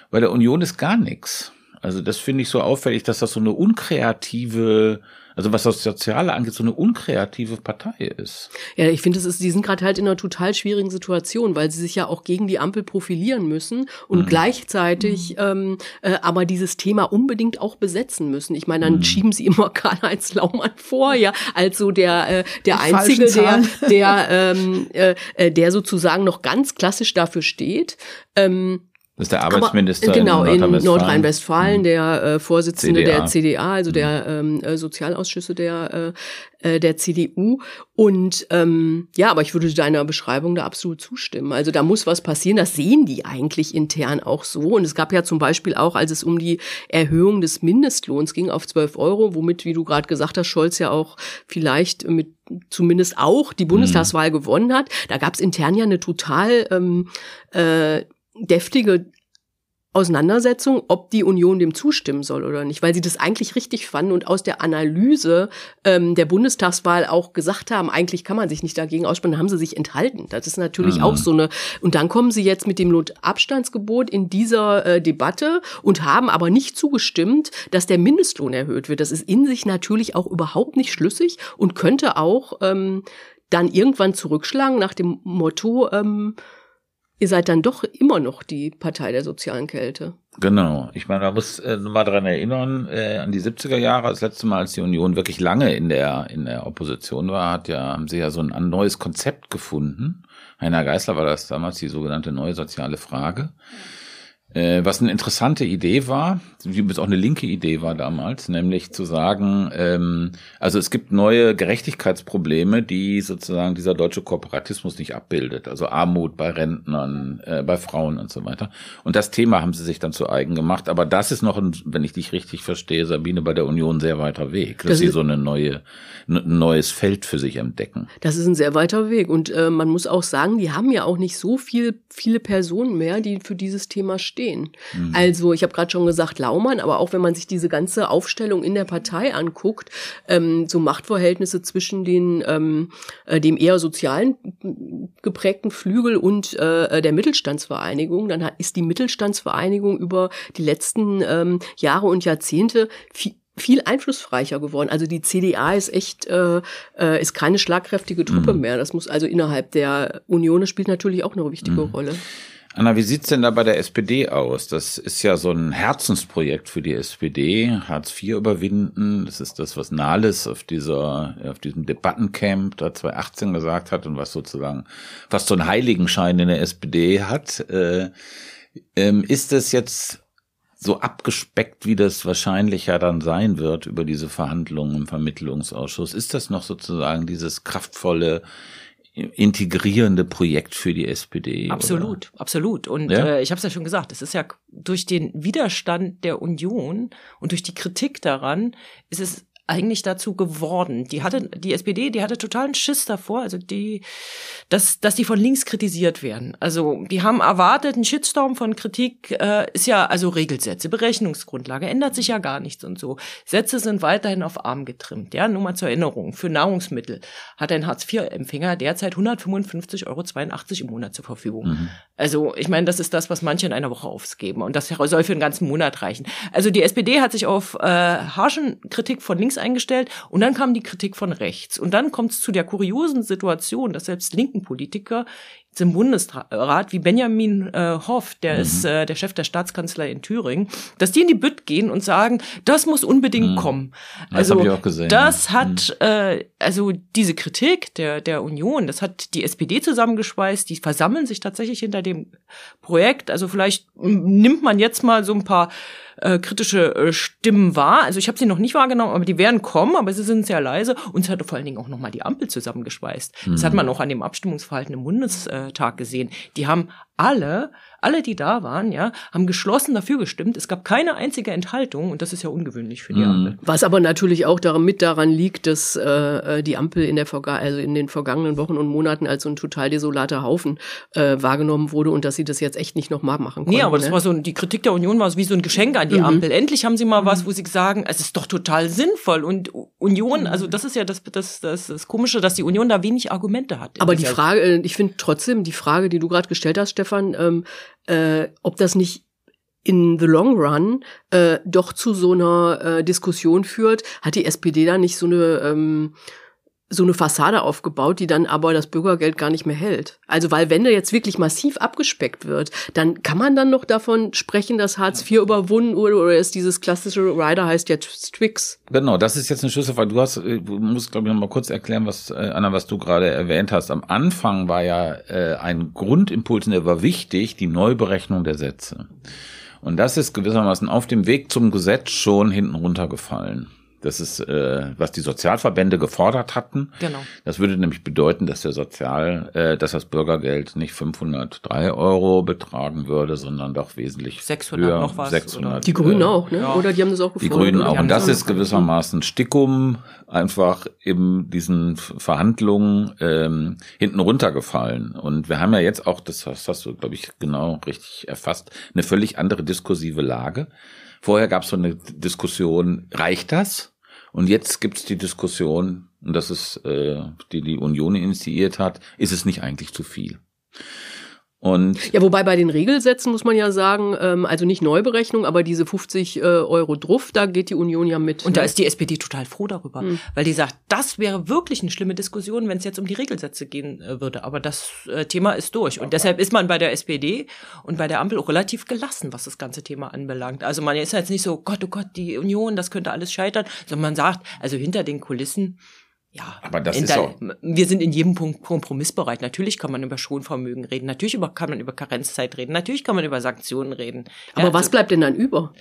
Bei der Union ist gar nichts. Also das finde ich so auffällig, dass das so eine unkreative also was das Soziale angeht, so eine unkreative Partei ist. Ja, ich finde, es ist, die sind gerade halt in einer total schwierigen Situation, weil sie sich ja auch gegen die Ampel profilieren müssen und mhm. gleichzeitig mhm. ähm, äh, aber dieses Thema unbedingt auch besetzen müssen. Ich meine, dann mhm. schieben sie immer Karl-Heinz Laumann vor, ja, als so der, äh, der die Einzige, der, der, ähm, äh, äh, der sozusagen noch ganz klassisch dafür steht. Ähm, das ist der Arbeitsminister Aber, genau, in Nordrhein-Westfalen, Nordrhein mhm. der äh, Vorsitzende CDA. der CDA, also der mhm. ähm, äh, Sozialausschüsse der, äh, äh der CDU. Und ähm, ja, aber ich würde deiner Beschreibung da absolut zustimmen. Also da muss was passieren. Das sehen die eigentlich intern auch so. Und es gab ja zum Beispiel auch, als es um die Erhöhung des Mindestlohns ging auf 12 Euro, womit, wie du gerade gesagt hast, Scholz ja auch vielleicht mit zumindest auch die Bundestagswahl mhm. gewonnen hat. Da gab es intern ja eine total ähm, äh, deftige Auseinandersetzung, ob die Union dem zustimmen soll oder nicht, weil sie das eigentlich richtig fanden und aus der Analyse ähm, der Bundestagswahl auch gesagt haben, eigentlich kann man sich nicht dagegen aussprechen, dann haben sie sich enthalten. Das ist natürlich mhm. auch so eine. Und dann kommen sie jetzt mit dem Abstandsgebot in dieser äh, Debatte und haben aber nicht zugestimmt, dass der Mindestlohn erhöht wird. Das ist in sich natürlich auch überhaupt nicht schlüssig und könnte auch ähm, dann irgendwann zurückschlagen nach dem Motto, ähm, ihr seid dann doch immer noch die Partei der sozialen Kälte. Genau. Ich meine, man muss äh, mal daran erinnern, äh, an die 70er Jahre, das letzte Mal, als die Union wirklich lange in der, in der Opposition war, hat ja, haben sie ja so ein, neues Konzept gefunden. Heiner Geißler war das damals die sogenannte neue soziale Frage. Ja äh, was eine interessante Idee war, wie es auch eine linke Idee war damals, nämlich zu sagen, ähm, also es gibt neue Gerechtigkeitsprobleme, die sozusagen dieser deutsche Kooperatismus nicht abbildet. Also Armut bei Rentnern, äh, bei Frauen und so weiter. Und das Thema haben sie sich dann zu eigen gemacht. Aber das ist noch, ein, wenn ich dich richtig verstehe, Sabine, bei der Union sehr weiter Weg, dass das sie so eine neue, ein neues Feld für sich entdecken. Das ist ein sehr weiter Weg. Und äh, man muss auch sagen, die haben ja auch nicht so viel, viele Personen mehr, die für dieses Thema stehen stehen. Mhm. Also ich habe gerade schon gesagt Laumann, aber auch wenn man sich diese ganze Aufstellung in der Partei anguckt, ähm, so Machtverhältnisse zwischen den ähm, äh, dem eher sozialen geprägten Flügel und äh, der Mittelstandsvereinigung, dann hat, ist die Mittelstandsvereinigung über die letzten ähm, Jahre und Jahrzehnte viel, viel einflussreicher geworden. Also die CDA ist echt äh, äh, ist keine schlagkräftige Truppe mhm. mehr. Das muss also innerhalb der Union spielt natürlich auch eine wichtige mhm. Rolle. Anna, wie sieht's denn da bei der SPD aus? Das ist ja so ein Herzensprojekt für die SPD, Hartz IV überwinden. Das ist das, was Nahles auf dieser, auf diesem Debattencamp da 2018 gesagt hat und was sozusagen fast so einen Heiligenschein in der SPD hat. Äh, ähm, ist das jetzt so abgespeckt, wie das wahrscheinlich ja dann sein wird über diese Verhandlungen im Vermittlungsausschuss, ist das noch sozusagen dieses kraftvolle, integrierende Projekt für die SPD. Absolut, oder? absolut. Und ja? äh, ich habe es ja schon gesagt, es ist ja durch den Widerstand der Union und durch die Kritik daran, ist es eigentlich dazu geworden. Die hatte, die SPD, die hatte totalen Schiss davor, also die, dass, dass die von links kritisiert werden. Also die haben erwartet, ein Shitstorm von Kritik äh, ist ja, also Regelsätze, Berechnungsgrundlage, ändert sich ja gar nichts und so. Sätze sind weiterhin auf arm getrimmt. Ja, nur mal zur Erinnerung, für Nahrungsmittel hat ein Hartz-IV-Empfänger derzeit 155,82 Euro im Monat zur Verfügung. Mhm. Also ich meine, das ist das, was manche in einer Woche aufgeben und das soll für einen ganzen Monat reichen. Also die SPD hat sich auf äh, harschen Kritik von links links eingestellt und dann kam die Kritik von rechts. Und dann kommt es zu der kuriosen Situation, dass selbst linken Politiker im Bundesrat wie Benjamin äh, Hoff, der mhm. ist äh, der Chef der Staatskanzlei in Thüringen, dass die in die Bütt gehen und sagen, das muss unbedingt mhm. kommen. Das also ich auch gesehen, das ja. hat mhm. äh, also diese Kritik der der Union, das hat die SPD zusammengeschweißt. Die versammeln sich tatsächlich hinter dem Projekt. Also vielleicht nimmt man jetzt mal so ein paar äh, kritische äh, Stimmen wahr. Also ich habe sie noch nicht wahrgenommen, aber die werden kommen, aber sie sind sehr leise. Und es hat vor allen Dingen auch nochmal die Ampel zusammengeschweißt. Mhm. Das hat mhm. man auch an dem Abstimmungsverhalten im Bundestag gesehen. Die haben alle alle, die da waren, ja, haben geschlossen dafür gestimmt. Es gab keine einzige Enthaltung und das ist ja ungewöhnlich für die mhm. Ampel. Was aber natürlich auch daran, mit daran liegt, dass äh, die Ampel in der Verga also in den vergangenen Wochen und Monaten als so ein total desolater Haufen äh, wahrgenommen wurde und dass sie das jetzt echt nicht nochmal machen konnten. Nee, aber das ne? war so die Kritik der Union war so wie so ein Geschenk an die mhm. Ampel. Endlich haben sie mal was, mhm. wo sie sagen, es ist doch total sinnvoll und Union, mhm. also das ist ja das, das, das, das Komische, dass die Union da wenig Argumente hat. Aber die Frage, äh, ich finde trotzdem die Frage, die du gerade gestellt hast, Stefan, ähm, äh, ob das nicht in the long run äh, doch zu so einer äh, Diskussion führt, hat die SPD da nicht so eine ähm, so eine Fassade aufgebaut, die dann aber das Bürgergeld gar nicht mehr hält. Also weil wenn da jetzt wirklich massiv abgespeckt wird, dann kann man dann noch davon sprechen, dass Hartz IV überwunden wurde oder ist dieses klassische Rider heißt ja Twix. Genau, das ist jetzt eine Schlüsselfrage. Du hast, äh, du musst glaube ich noch mal kurz erklären, was äh, Anna, was du gerade erwähnt hast. Am Anfang war ja äh, ein Grundimpuls, der war wichtig, die Neuberechnung der Sätze. Und das ist gewissermaßen auf dem Weg zum Gesetz schon hinten runtergefallen. Das ist, äh, was die Sozialverbände gefordert hatten. Genau. Das würde nämlich bedeuten, dass der Sozial, äh, dass das Bürgergeld nicht 503 Euro betragen würde, sondern doch wesentlich 600 höher. noch was. 600. Die Grünen äh, auch, ne? Ja. Oder die haben das auch gefordert. Die Grünen auch. Und das ist gewissermaßen Stickum einfach in diesen Verhandlungen ähm, hinten runtergefallen. Und wir haben ja jetzt auch, das hast du, glaube ich, genau richtig erfasst, eine völlig andere diskursive Lage. Vorher gab es so eine Diskussion, reicht das? Und jetzt gibt es die Diskussion, und das ist, äh, die die Union initiiert hat, ist es nicht eigentlich zu viel? Und ja, wobei bei den Regelsätzen muss man ja sagen, ähm, also nicht Neuberechnung, aber diese 50 äh, Euro Druff, da geht die Union ja mit. Und ne? da ist die SPD total froh darüber, mhm. weil die sagt, das wäre wirklich eine schlimme Diskussion, wenn es jetzt um die Regelsätze gehen äh, würde. Aber das äh, Thema ist durch. Und deshalb ist man bei der SPD und bei der Ampel auch relativ gelassen, was das ganze Thema anbelangt. Also man ist jetzt nicht so, Gott, oh Gott, die Union, das könnte alles scheitern, sondern man sagt, also hinter den Kulissen ja, aber das ist auch wir sind in jedem Punkt kompromissbereit. Natürlich kann man über Schonvermögen reden, natürlich über, kann man über Karenzzeit reden, natürlich kann man über Sanktionen reden. Aber ja, was also, bleibt denn dann über?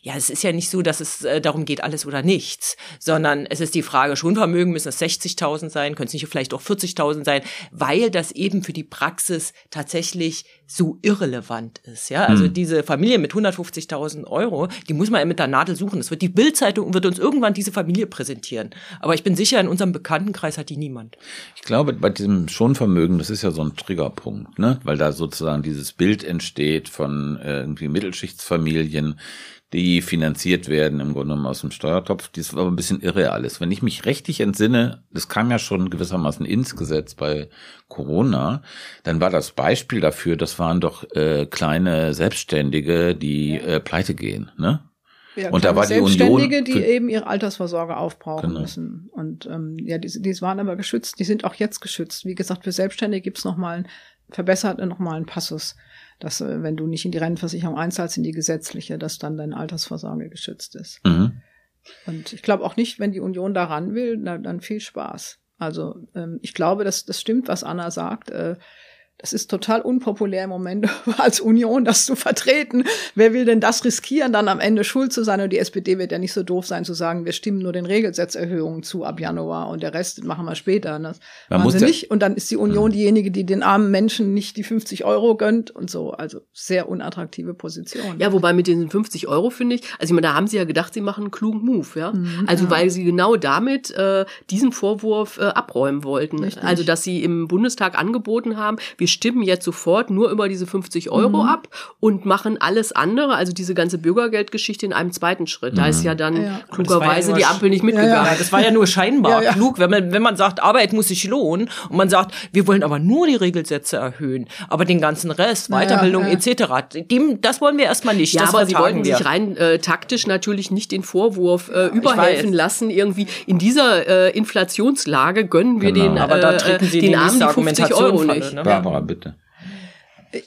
ja, es ist ja nicht so, dass es äh, darum geht, alles oder nichts, sondern es ist die Frage, Schonvermögen müssen es 60.000 sein, können es nicht vielleicht auch 40.000 sein, weil das eben für die Praxis tatsächlich so irrelevant ist. Ja, also hm. diese Familie mit 150.000 Euro, die muss man mit der Nadel suchen. Das wird die Bildzeitung wird uns irgendwann diese Familie präsentieren. Aber ich bin sicher, in unserem Bekanntenkreis hat die niemand. Ich glaube, bei diesem Schonvermögen, das ist ja so ein Triggerpunkt, ne, weil da sozusagen dieses Bild entsteht von äh, irgendwie Mittelschichtsfamilien die finanziert werden im Grunde genommen aus dem Steuertopf. Das war aber ein bisschen irreal ist. Wenn ich mich richtig entsinne, das kam ja schon gewissermaßen ins Gesetz bei Corona, dann war das Beispiel dafür, das waren doch äh, kleine Selbstständige, die äh, pleite gehen, ne? Ja, und da war die Selbstständige, Union, die eben ihre Altersvorsorge aufbrauchen genau. müssen. Und ähm, ja, die, die waren aber geschützt, die sind auch jetzt geschützt. Wie gesagt, für Selbstständige gibt's noch mal einen, verbessert noch mal einen Passus dass äh, wenn du nicht in die Rentenversicherung einzahlst, in die gesetzliche, dass dann deine Altersvorsorge geschützt ist. Mhm. Und ich glaube auch nicht, wenn die Union daran will, na, dann viel Spaß. Also ähm, ich glaube, dass das stimmt, was Anna sagt. Äh, Das ist total unpopulär im Moment als Union, das zu vertreten. Wer will denn das riskieren, dann am Ende schuld zu sein? Und die SPD wird ja nicht so doof sein zu sagen, wir stimmen nur den Regelsetzerhöhungen zu ab Januar und der Rest machen wir später. Das Man machen sie nicht. Und dann ist die Union diejenige, die den armen Menschen nicht die 50 Euro gönnt und so. Also sehr unattraktive Position. Ja, wobei mit den 50 Euro finde ich, also ich meine, da haben sie ja gedacht, sie machen einen klugen Move, ja. Mhm, also ja. weil sie genau damit äh, diesen Vorwurf äh, abräumen wollten. Richtig. Also dass sie im Bundestag angeboten haben, wir wir stimmen jetzt sofort nur über diese 50 Euro mhm. ab und machen alles andere, also diese ganze Bürgergeldgeschichte in einem zweiten Schritt. Mhm. Da ist ja dann ja. klugerweise ja die Ampel nicht mitgegangen. Ja, das war ja nur scheinbar klug, wenn man, wenn man sagt, Arbeit muss sich lohnen und man sagt, wir wollen aber nur die Regelsätze erhöhen, aber den ganzen Rest, Weiterbildung etc., dem, das wollen wir erstmal nicht. Ja, das aber sie wollten wir. sich rein äh, taktisch natürlich nicht den Vorwurf äh, überhelfen lassen, irgendwie in dieser äh, Inflationslage gönnen wir genau. den, aber da äh, den Armen die 50 Euro nicht. Ne? Barbara, Barbara, bitte.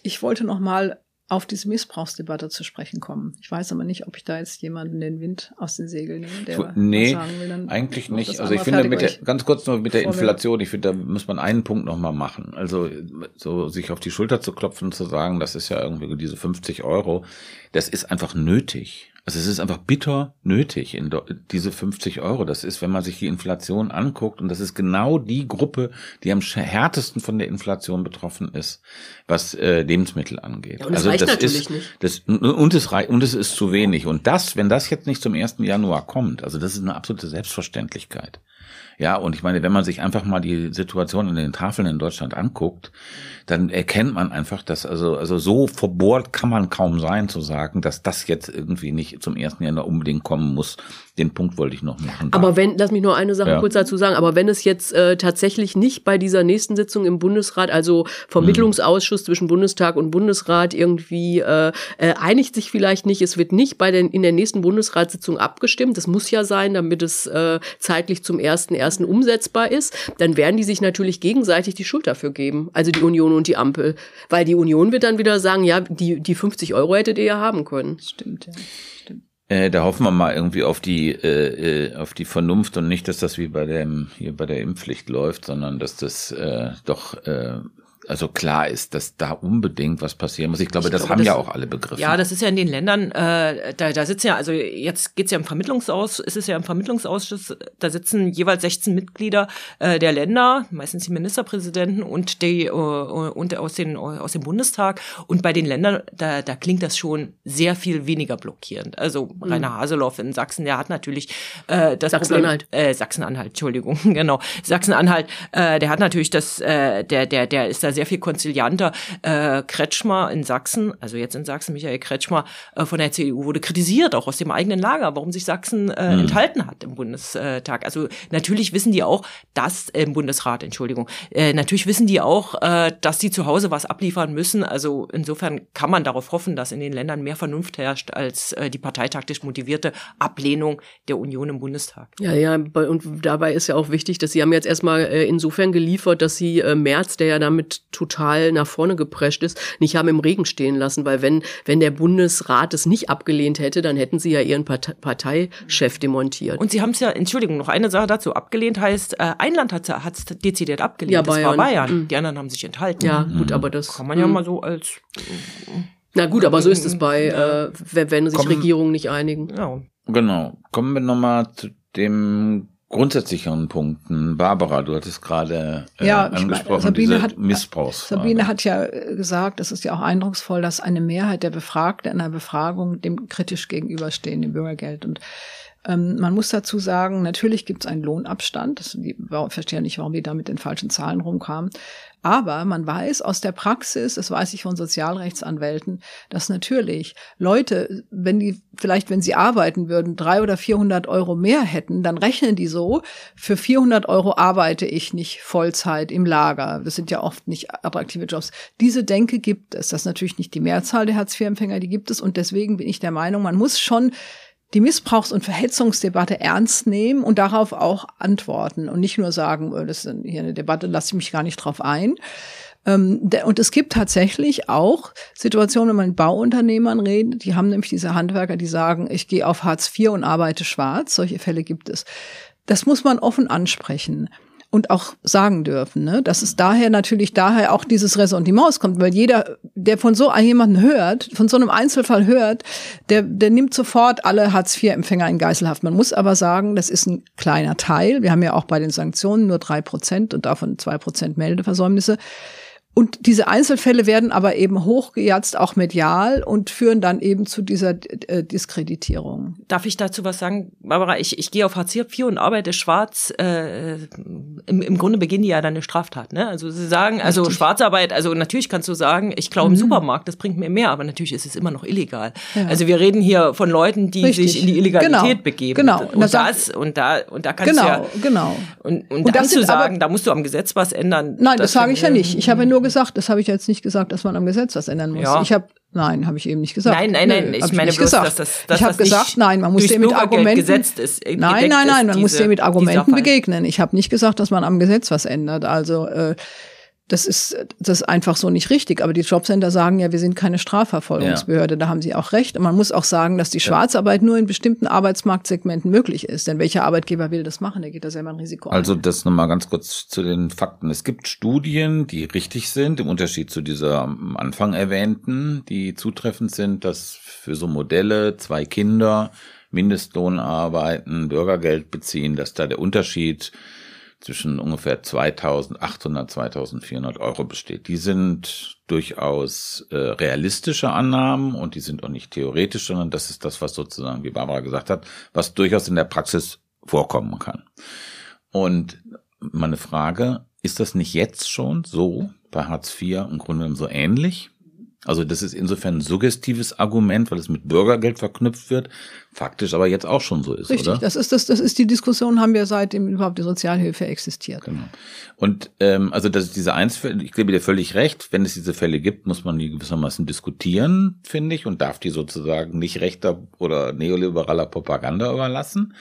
Ich wollte noch mal auf diese Missbrauchsdebatte zu sprechen kommen. Ich weiß aber nicht, ob ich da jetzt jemanden den Wind aus den Segeln nehme, der nee, sagen will. Dann eigentlich nicht. Also ich finde mit der, ganz kurz nur mit der Inflation, ich finde, da muss man einen Punkt noch mal machen. Also so sich auf die Schulter zu klopfen und zu sagen, das ist ja irgendwie diese 50 Euro, das ist einfach nötig. Also es ist einfach bitter nötig, in diese 50 Euro. Das ist, wenn man sich die Inflation anguckt, und das ist genau die Gruppe, die am härtesten von der Inflation betroffen ist, was äh, Lebensmittel angeht. Ja, und also reicht das natürlich ist, nicht. Das, und es reicht, und es ist zu wenig. Und das, wenn das jetzt nicht zum 1. Januar kommt, also das ist eine absolute Selbstverständlichkeit. Ja, und ich meine, wenn man sich einfach mal die Situation in den Tafeln in Deutschland anguckt, dann erkennt man einfach, dass also, also so verbohrt kann man kaum sein zu sagen, dass das jetzt irgendwie nicht zum ersten Jahr unbedingt kommen muss. Den Punkt wollte ich noch machen. Aber wenn, lass mich nur eine Sache ja. kurz dazu sagen, aber wenn es jetzt äh, tatsächlich nicht bei dieser nächsten Sitzung im Bundesrat, also Vermittlungsausschuss hm. zwischen Bundestag und Bundesrat irgendwie äh, äh, einigt sich vielleicht nicht, es wird nicht bei den in der nächsten Bundesratssitzung abgestimmt, das muss ja sein, damit es äh, zeitlich zum ersten ersten umsetzbar ist, dann werden die sich natürlich gegenseitig die Schuld dafür geben, also die Union und die Ampel, weil die Union wird dann wieder sagen, ja, die die 50 Euro hättet ihr ja haben können. Stimmt, ja. Äh, da hoffen wir mal irgendwie auf die äh, äh, auf die Vernunft und nicht, dass das wie bei dem hier bei der Impfpflicht läuft, sondern dass das äh, doch äh, also klar ist, dass da unbedingt was passieren muss. Ich glaube, ich das glaube, haben das, ja auch alle begriffen. Ja, das ist ja in den Ländern, äh, da, da sitzen ja, also jetzt geht's ja im Vermittlungsausschuss, ist es ja im Vermittlungsausschuss, da sitzen jeweils 16 Mitglieder äh, der Länder, meistens die Ministerpräsidenten und die äh, und aus den aus dem Bundestag. Und bei den Ländern, da, da klingt das schon sehr viel weniger blockierend. Also mhm. Rainer Haseloff in Sachsen, der hat natürlich äh, das Sachsen-Anhalt, äh, Sachsen-Anhalt, Entschuldigung, genau, Sachsen-Anhalt, äh, der hat natürlich das, äh, der der der ist da sehr viel konzilianter. Äh, Kretschmer in Sachsen, also jetzt in Sachsen, Michael Kretschmer äh, von der CDU wurde kritisiert, auch aus dem eigenen Lager, warum sich Sachsen äh, mhm. enthalten hat im Bundestag. Also natürlich wissen die auch, dass äh, im Bundesrat, Entschuldigung, äh, natürlich wissen die auch, äh, dass die zu Hause was abliefern müssen. Also insofern kann man darauf hoffen, dass in den Ländern mehr Vernunft herrscht als äh, die parteitaktisch motivierte Ablehnung der Union im Bundestag. Ja, ja, und dabei ist ja auch wichtig, dass sie haben jetzt erstmal äh, insofern geliefert, dass sie äh, März, der ja damit total nach vorne geprescht ist, nicht haben im Regen stehen lassen, weil wenn, wenn der Bundesrat es nicht abgelehnt hätte, dann hätten sie ja ihren Parteichef demontiert. Und sie haben es ja, Entschuldigung, noch eine Sache dazu, abgelehnt heißt, äh, ein Land hat es dezidiert abgelehnt, ja, Bayern. das war Bayern. Mhm. Die anderen haben sich enthalten. Ja, gut, mhm. aber das kann man ja mhm. mal so als na gut, aber so ist es bei, äh, wenn sich Kommen, Regierungen nicht einigen. Ja. Genau. Kommen wir nochmal zu dem grundsätzlicheren Punkten. Barbara, du hattest gerade äh, ja, angesprochen, Sabine diese hat, Sabine hat ja äh, gesagt, es ist ja auch eindrucksvoll, dass eine Mehrheit der Befragten in einer Befragung dem kritisch gegenüberstehen, dem Bürgergeld. Und ähm, man muss dazu sagen, natürlich gibt es einen Lohnabstand. Das, ich verstehe nicht, warum die da mit den falschen Zahlen rumkamen. Aber man weiß aus der Praxis, das weiß ich von Sozialrechtsanwälten, dass natürlich Leute, wenn die vielleicht, wenn sie arbeiten würden, drei oder vierhundert Euro mehr hätten, dann rechnen die so, für 400 Euro arbeite ich nicht Vollzeit im Lager. Das sind ja oft nicht attraktive Jobs. Diese Denke gibt es. Das ist natürlich nicht die Mehrzahl der Hartz-IV-Empfänger, die gibt es. Und deswegen bin ich der Meinung, man muss schon die Missbrauchs- und Verhetzungsdebatte ernst nehmen und darauf auch antworten und nicht nur sagen, oh, das ist hier eine Debatte, lasse ich mich gar nicht drauf ein. Ähm, und es gibt tatsächlich auch Situationen, wenn man mit Bauunternehmern redet, die haben nämlich diese Handwerker, die sagen, ich gehe auf Hartz IV und arbeite schwarz. Solche Fälle gibt es. Das muss man offen ansprechen. Und auch sagen dürfen, ne? Dass es daher natürlich daher auch dieses Ressentiments kommt, weil jeder, der von so jemanden hört, von so einem Einzelfall hört, der, der nimmt sofort alle Hartz-IV-Empfänger in Geiselhaft. Man muss aber sagen, das ist ein kleiner Teil. Wir haben ja auch bei den Sanktionen nur drei Prozent und davon zwei Prozent Meldeversäumnisse. Und diese Einzelfälle werden aber eben hochgejatzt, auch medial, und führen dann eben zu dieser äh, Diskreditierung. Darf ich dazu was sagen, Barbara? Ich, ich gehe auf Hartz IV und arbeite schwarz. Äh, im, Im Grunde beginnen die ja dann eine Straftat. Ne? Also sie sagen, also Richtig. Schwarzarbeit, also natürlich kannst du sagen, ich klaue im mhm. Supermarkt, das bringt mir mehr, aber natürlich ist es immer noch illegal. Ja. Also wir reden hier von Leuten, die Richtig. sich in die Illegalität genau. begeben. Genau. Und, und das, und da, und da kannst genau, du ja. Genau. Und, und, und dann zu sagen, da musst du am Gesetz was ändern. Nein, das, das sage ich ja nicht. Ich habe nur gesagt, das habe ich jetzt nicht gesagt, dass man am Gesetz was ändern muss. Ja. Ich habe Nein, habe ich eben nicht gesagt. Nein, nein, nein. Nö, ich meine bloß, gesagt. dass das, dass ich habe gesagt, nein, man muss dem mit Argumenten gesetzt ist. Nein, nein, nein, man diese, muss dem mit Argumenten begegnen. Ich habe nicht gesagt, dass man am Gesetz was ändert. Also äh, das ist, das ist einfach so nicht richtig. Aber die Jobcenter sagen ja, wir sind keine Strafverfolgungsbehörde. Ja. Da haben sie auch recht. Und man muss auch sagen, dass die Schwarzarbeit nur in bestimmten Arbeitsmarktsegmenten möglich ist. Denn welcher Arbeitgeber will das machen? Der geht da selber ein Risiko ein. Also das nochmal ganz kurz zu den Fakten. Es gibt Studien, die richtig sind, im Unterschied zu dieser am Anfang erwähnten, die zutreffend sind, dass für so Modelle zwei Kinder Mindestlohn arbeiten, Bürgergeld beziehen, dass da der Unterschied zwischen ungefähr 2800, 2400 Euro besteht. Die sind durchaus äh, realistische Annahmen und die sind auch nicht theoretisch, sondern das ist das, was sozusagen, wie Barbara gesagt hat, was durchaus in der Praxis vorkommen kann. Und meine Frage, ist das nicht jetzt schon so bei Hartz IV im Grunde genommen so ähnlich? Also das ist insofern ein suggestives Argument, weil es mit Bürgergeld verknüpft wird, faktisch aber jetzt auch schon so ist, Richtig, oder? das ist das, das ist die Diskussion, haben wir seitdem überhaupt die Sozialhilfe existiert. Genau. Und ähm, also das ist diese Einzelfälle, ich gebe dir völlig recht, wenn es diese Fälle gibt, muss man die gewissermaßen diskutieren, finde ich, und darf die sozusagen nicht rechter oder neoliberaler Propaganda überlassen.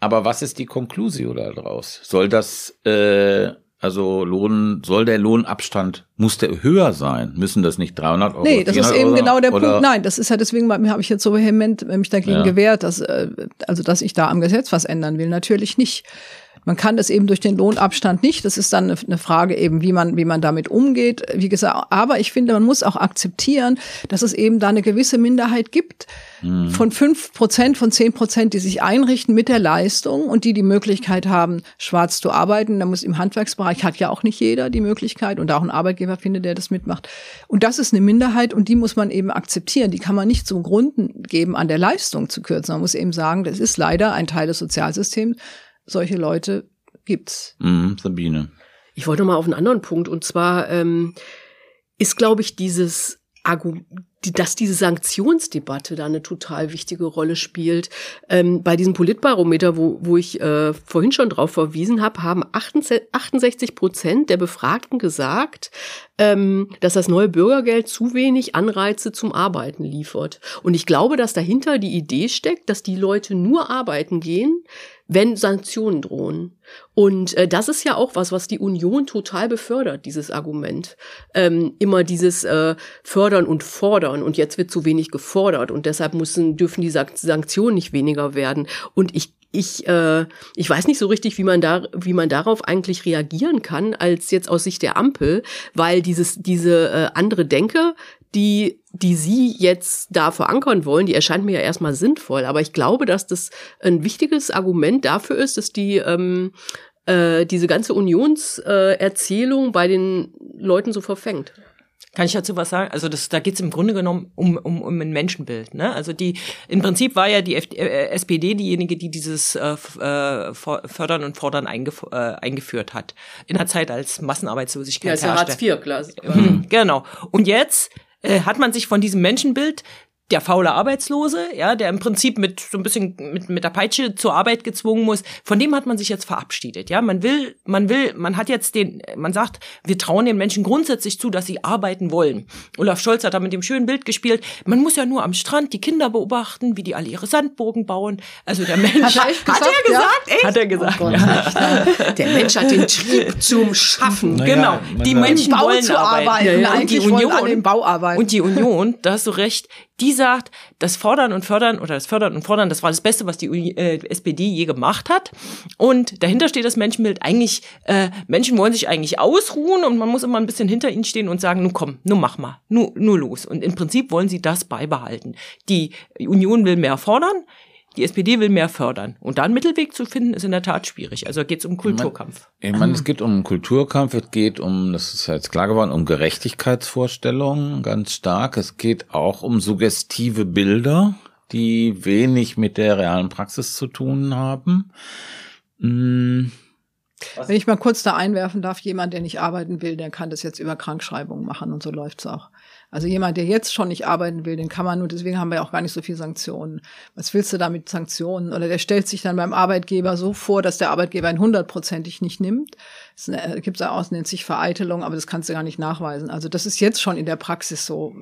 Aber was ist die Konklusio daraus? Soll das äh, also Lohn, soll der Lohnabstand, muss der höher sein? Müssen das nicht 300 Euro? Nee, das ist eben Euro, genau der Punkt. Nein, das ist ja deswegen, habe ich jetzt so vehement mich dagegen ja. gewehrt, dass, äh, also, dass ich da am Gesetz was ändern will. Natürlich nicht. Man kann das eben durch den Lohnabstand nicht. Das ist dann eine Frage eben, wie man, wie man damit umgeht. Wie gesagt, aber ich finde, man muss auch akzeptieren, dass es eben da eine gewisse Minderheit gibt mhm. von fünf Prozent, von zehn Prozent, die sich einrichten mit der Leistung und die die Möglichkeit haben, schwarz zu arbeiten. Da muss im Handwerksbereich hat ja auch nicht jeder die Möglichkeit und auch ein Arbeitgeber findet, der das mitmacht. Und das ist eine Minderheit und die muss man eben akzeptieren. Die kann man nicht zum Grunden geben, an der Leistung zu kürzen. Man muss eben sagen, das ist leider ein Teil des Sozialsystems solche Leute gibt's. Mhm, Sabine. Ich wollte mal auf einen anderen Punkt und zwar ähm, ist, glaube ich, dieses Argument, dass diese Sanktionsdebatte da eine total wichtige Rolle spielt. Ähm, bei diesem Politbarometer, wo, wo ich äh, vorhin schon drauf verwiesen habe, haben 68 Prozent der Befragten gesagt, ähm, dass das neue Bürgergeld zu wenig Anreize zum Arbeiten liefert. Und ich glaube, dass dahinter die Idee steckt, dass die Leute nur arbeiten gehen, wenn Sanktionen drohen. Und äh, das ist ja auch was, was die Union total befördert, dieses Argument. Ähm, immer dieses äh, Fördern und Fordern. Und jetzt wird zu wenig gefordert. Und deshalb müssen, dürfen die Sanktionen nicht weniger werden. Und ich ich, äh, ich weiß nicht so richtig, wie man da, wie man darauf eigentlich reagieren kann, als jetzt aus Sicht der Ampel, weil dieses, diese äh, andere Denke, die, die Sie jetzt da verankern wollen, die erscheint mir ja erstmal sinnvoll. Aber ich glaube, dass das ein wichtiges Argument dafür ist, dass die ähm, äh, diese ganze Unionserzählung äh, bei den Leuten so verfängt. Kann ich dazu was sagen? Also das, da geht es im Grunde genommen um, um, um ein Menschenbild. Ne? Also die im Prinzip war ja die F äh, SPD diejenige, die dieses äh, äh Fördern und Fordern eingef äh, eingeführt hat. In der Zeit, als Massenarbeitslosigkeit ja, herrschte. Ja, Hartz IV, klar. Mhm, genau. Und jetzt äh, hat man sich von diesem Menschenbild der faule Arbeitslose, ja, der im Prinzip mit so ein bisschen mit, mit der Peitsche zur Arbeit gezwungen muss, von dem hat man sich jetzt verabschiedet, ja. Man will, man will, man hat jetzt den, man sagt, wir trauen den Menschen grundsätzlich zu, dass sie arbeiten wollen. Olaf Scholz hat da mit dem schönen Bild gespielt. Man muss ja nur am Strand die Kinder beobachten, wie die alle ihre Sandburgen bauen. Also der Mensch. Hat er, gesagt, hat er gesagt? Ja? Hat er gesagt. Oh ja. Der Mensch hat den Trieb zum Schaffen. Naja, genau. Die Menschen wollen zu arbeiten. arbeiten. Ja, und die Union, und die Union, da hast du recht, die die sagt, das Fordern und Fördern oder das Fördern und Fordern, das war das Beste, was die äh, SPD je gemacht hat. Und dahinter steht das Menschenbild eigentlich, äh, Menschen wollen sich eigentlich ausruhen und man muss immer ein bisschen hinter ihnen stehen und sagen, nun komm, nun mach mal, nur, nur los. Und im Prinzip wollen sie das beibehalten. Die Union will mehr fordern, die SPD will mehr fördern. Und da einen Mittelweg zu finden, ist in der Tat schwierig. Also geht es um Kulturkampf. Ich meine, es geht um Kulturkampf, es geht um, das ist jetzt klar geworden, um Gerechtigkeitsvorstellungen ganz stark. Es geht auch um suggestive Bilder, die wenig mit der realen Praxis zu tun haben. Hm. Wenn ich mal kurz da einwerfen darf, jemand, der nicht arbeiten will, der kann das jetzt über Krankschreibung machen und so läuft's auch. Also jemand, der jetzt schon nicht arbeiten will, den kann man nur, deswegen haben wir ja auch gar nicht so viel Sanktionen. Was willst du da mit Sanktionen? Oder der stellt sich dann beim Arbeitgeber so vor, dass der Arbeitgeber ihn hundertprozentig nicht nimmt. Es gibt da aus, nennt sich Vereitelung, aber das kannst du gar nicht nachweisen. Also das ist jetzt schon in der Praxis so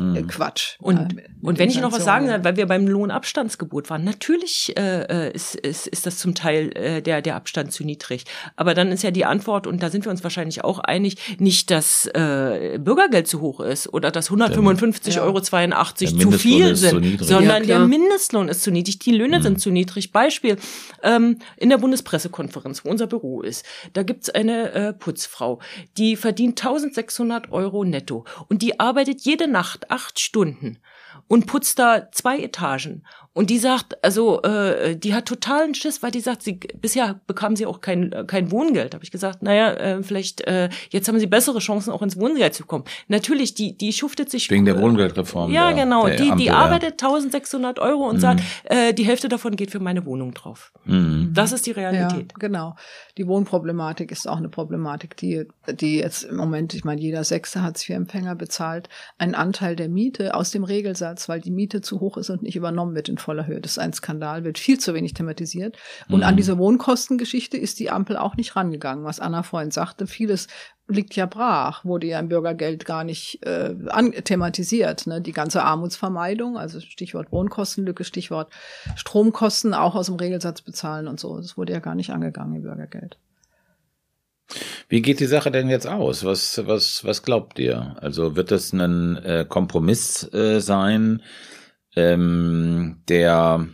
mhm. Quatsch. Und, äh, und wenn ich noch was sagen darf, weil wir beim Lohnabstandsgebot waren, natürlich äh, ist, ist, ist das zum Teil äh, der, der Abstand zu niedrig. Aber dann ist ja die Antwort, und da sind wir uns wahrscheinlich auch einig, nicht, dass äh, Bürgergeld zu hoch ist oder dass 155,82 Euro 82 zu viel sind, zu sondern ja, der Mindestlohn ist zu niedrig, die Löhne mhm. sind zu niedrig. Beispiel, ähm, in der Bundespressekonferenz, wo unser Büro ist, da gibt's eine äh, Putzfrau, die verdient 1600 Euro netto und die arbeitet jede Nacht acht Stunden und putzt da zwei Etagen. Und die sagt, also äh, die hat totalen Schiss, weil die sagt, sie bisher bekam sie auch kein kein Wohngeld. Habe ich gesagt, naja, äh, vielleicht äh, jetzt haben sie bessere Chancen auch ins Wohngeld zu kommen. Natürlich, die die schuftet sich wegen der Wohngeldreform. Ja, der, genau. Der die Ampel, die arbeitet 1600 Euro und mhm. sagt, äh, die Hälfte davon geht für meine Wohnung drauf. Mhm. Das ist die Realität. Ja, genau. Die Wohnproblematik ist auch eine Problematik, die die jetzt im Moment, ich meine, jeder sechste Hartz-IV-Empfänger bezahlt einen Anteil der Miete aus dem Regelsatz, weil die Miete zu hoch ist und nicht übernommen wird in voller Höhe. Das ist ein Skandal, wird viel zu wenig thematisiert. Und mhm. an diese Wohnkostengeschichte ist die Ampel auch nicht rangegangen, was Anna vorhin sagte. Vieles liegt ja brach, wurde ja im Bürgergeld gar nicht äh, an, thematisiert. Ne? Die ganze Armutsvermeidung, also Stichwort Wohnkostenlücke, Stichwort Stromkosten auch aus dem Regelsatz bezahlen und so. Das wurde ja gar nicht angegangen im Bürgergeld. Wie geht die Sache denn jetzt aus? Was, was, was glaubt ihr? Also wird es ein äh, Kompromiss äh, sein? ähm, der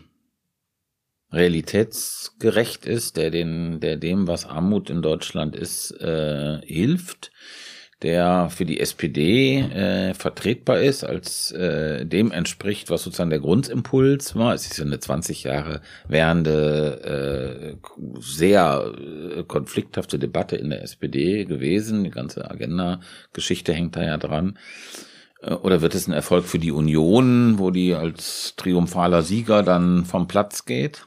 realitätsgerecht ist, der den, der dem, was Armut in Deutschland ist, äh, hilft, der für die SPD äh, vertretbar ist, als äh, dem entspricht, was sozusagen der Grundimpuls war. Es ist ja eine 20 Jahre währende, äh, sehr äh, konflikthafte Debatte in der SPD gewesen. Die ganze Agenda-Geschichte hängt da ja dran. Äh, oder wird es ein Erfolg für die Union, wo die als triumphaler Sieger dann vom Platz geht?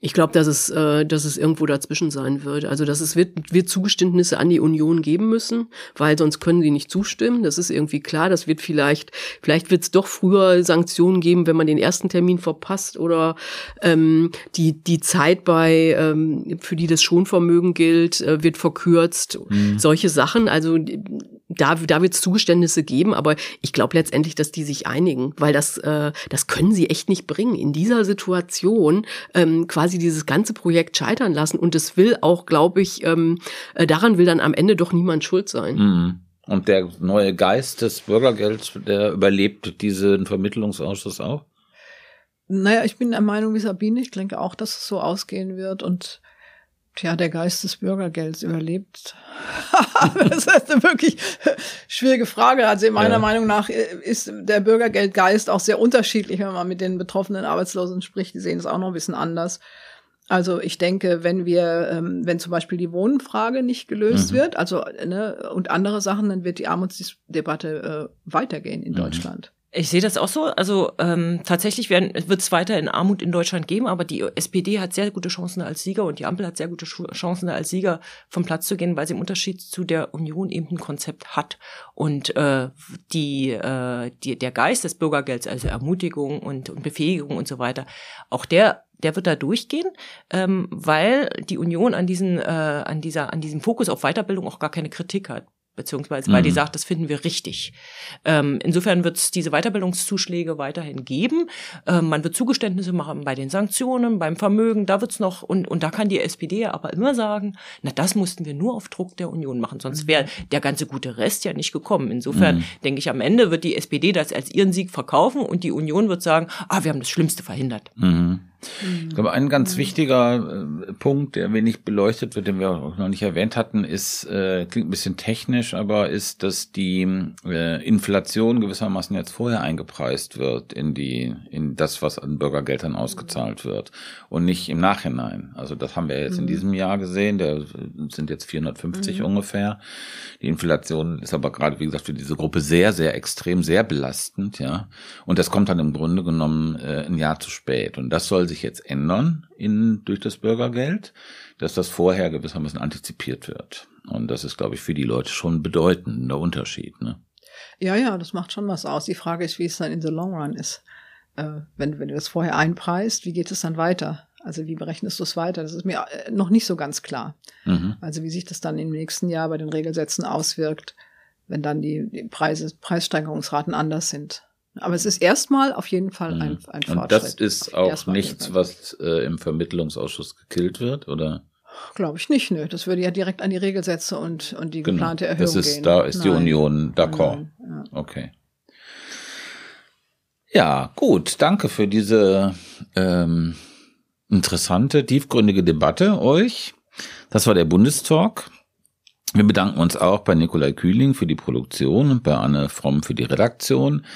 Ich glaube, dass es, äh, dass es irgendwo dazwischen sein wird. Also dass es wird, wird Zugeständnisse an die Union geben müssen, weil sonst können sie nicht zustimmen. Das ist irgendwie klar. Das wird vielleicht, vielleicht wird es doch früher Sanktionen geben, wenn man den ersten Termin verpasst oder ähm, die die Zeit bei ähm, für die das Schonvermögen gilt äh, wird verkürzt. Mhm. Solche Sachen. Also da, da wird es Zugeständnisse geben, aber ich glaube letztendlich, dass die sich einigen, weil das, äh, das können sie echt nicht bringen. In dieser Situation ähm, quasi dieses ganze Projekt scheitern lassen und es will auch, glaube ich, ähm, äh, daran will dann am Ende doch niemand schuld sein. Mhm. Und der neue Geist des Bürgergelds, der überlebt diesen Vermittlungsausschuss auch? Naja, ich bin der Meinung wie Sabine, ich denke auch, dass es so ausgehen wird und Tja, der Geist des Bürgergelds überlebt. das ist eine wirklich schwierige Frage. Also meiner ja. Meinung nach ist der Bürgergeldgeist auch sehr unterschiedlich, wenn man mit den betroffenen Arbeitslosen spricht. Die sehen es auch noch ein bisschen anders. Also ich denke, wenn wir, ähm, wenn zum Beispiel die Wohnfrage nicht gelöst mhm. wird, also ne, und andere Sachen, dann wird die Armutsdebatte äh, weitergehen in mhm. Deutschland. Ich sehe das auch so. Also ähm, tatsächlich wird es weiter in Armut in Deutschland geben, aber die SPD hat sehr gute Chancen als Sieger und die Ampel hat sehr gute Chancen als Sieger vom Platz zu gehen, weil sie im Unterschied zu der Union eben ein Konzept hat und äh, die, äh, die der Geist des Bürgergelds, also Ermutigung und, und Befähigung und so weiter, auch der der wird da durchgehen, ähm, weil die Union an diesen, äh, an dieser, an diesem Fokus auf Weiterbildung auch gar keine Kritik hat. Beziehungsweise weil mhm. die sagt, das finden wir richtig. Ähm, insofern wird es diese Weiterbildungszuschläge weiterhin geben. Ähm, man wird Zugeständnisse machen bei den Sanktionen, beim Vermögen, da wird's noch, und, und da kann die SPD aber immer sagen, na, das mussten wir nur auf Druck der Union machen, sonst wäre der ganze gute Rest ja nicht gekommen. Insofern mhm. denke ich, am Ende wird die SPD das als ihren Sieg verkaufen und die Union wird sagen, ah, wir haben das Schlimmste verhindert. Mhm. Ich glaube, ein ganz wichtiger äh, Punkt, der wenig beleuchtet wird, den wir auch noch nicht erwähnt hatten, ist, äh, klingt ein bisschen technisch, aber ist, dass die äh, Inflation gewissermaßen jetzt vorher eingepreist wird in die, in das, was an Bürgergeldern ausgezahlt wird und nicht im Nachhinein. Also das haben wir jetzt mhm. in diesem Jahr gesehen, der sind jetzt 450 mhm. ungefähr. Die Inflation ist aber gerade, wie gesagt, für diese Gruppe sehr, sehr extrem, sehr belastend, ja. Und das kommt dann im Grunde genommen äh, ein Jahr zu spät. Und das soll sich jetzt ändern in, durch das Bürgergeld, dass das vorher gewissermaßen antizipiert wird. Und das ist, glaube ich, für die Leute schon ein bedeutender Unterschied. Ne? Ja, ja, das macht schon was aus. Die Frage ist, wie es dann in the long run ist. Äh, wenn, wenn du das vorher einpreist, wie geht es dann weiter? Also wie berechnest du es weiter? Das ist mir äh, noch nicht so ganz klar. Mhm. Also wie sich das dann im nächsten Jahr bei den Regelsätzen auswirkt, wenn dann die, die Preise, Preissteigerungsraten anders sind. Aber es ist erstmal auf jeden Fall ein, mhm. ein Fortschritt. Und das ist auch nichts, was äh, im Vermittlungsausschuss gekillt wird, oder? Glaube ich nicht, nö. Das würde ja direkt an die Regelsätze und, und die genau. geplante Erhöhung das ist, gehen. Da ist Nein. die Union d'accord. Ja. Okay. Ja, gut. Danke für diese ähm, interessante, tiefgründige Debatte euch. Das war der Bundestalk. Wir bedanken uns auch bei Nikolai Kühling für die Produktion und bei Anne Fromm für die Redaktion.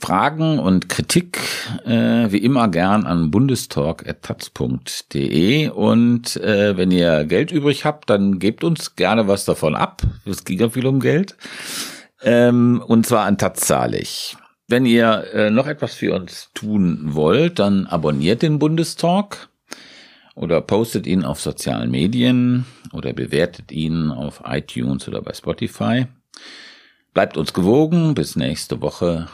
Fragen und Kritik äh, wie immer gern an bundestalk.taz.de und äh, wenn ihr Geld übrig habt, dann gebt uns gerne was davon ab. Es ging ja viel um Geld. Ähm, und zwar an Taz zahlig. Wenn ihr äh, noch etwas für uns tun wollt, dann abonniert den Bundestalk oder postet ihn auf sozialen Medien oder bewertet ihn auf iTunes oder bei Spotify. Bleibt uns gewogen. Bis nächste Woche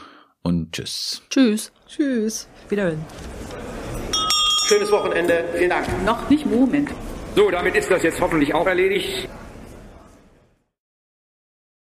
und tschüss. Tschüss. Tschüss. Wiederhören. Schönes Wochenende. Vielen Dank. Noch nicht Moment. So, damit ist das jetzt hoffentlich auch erledigt.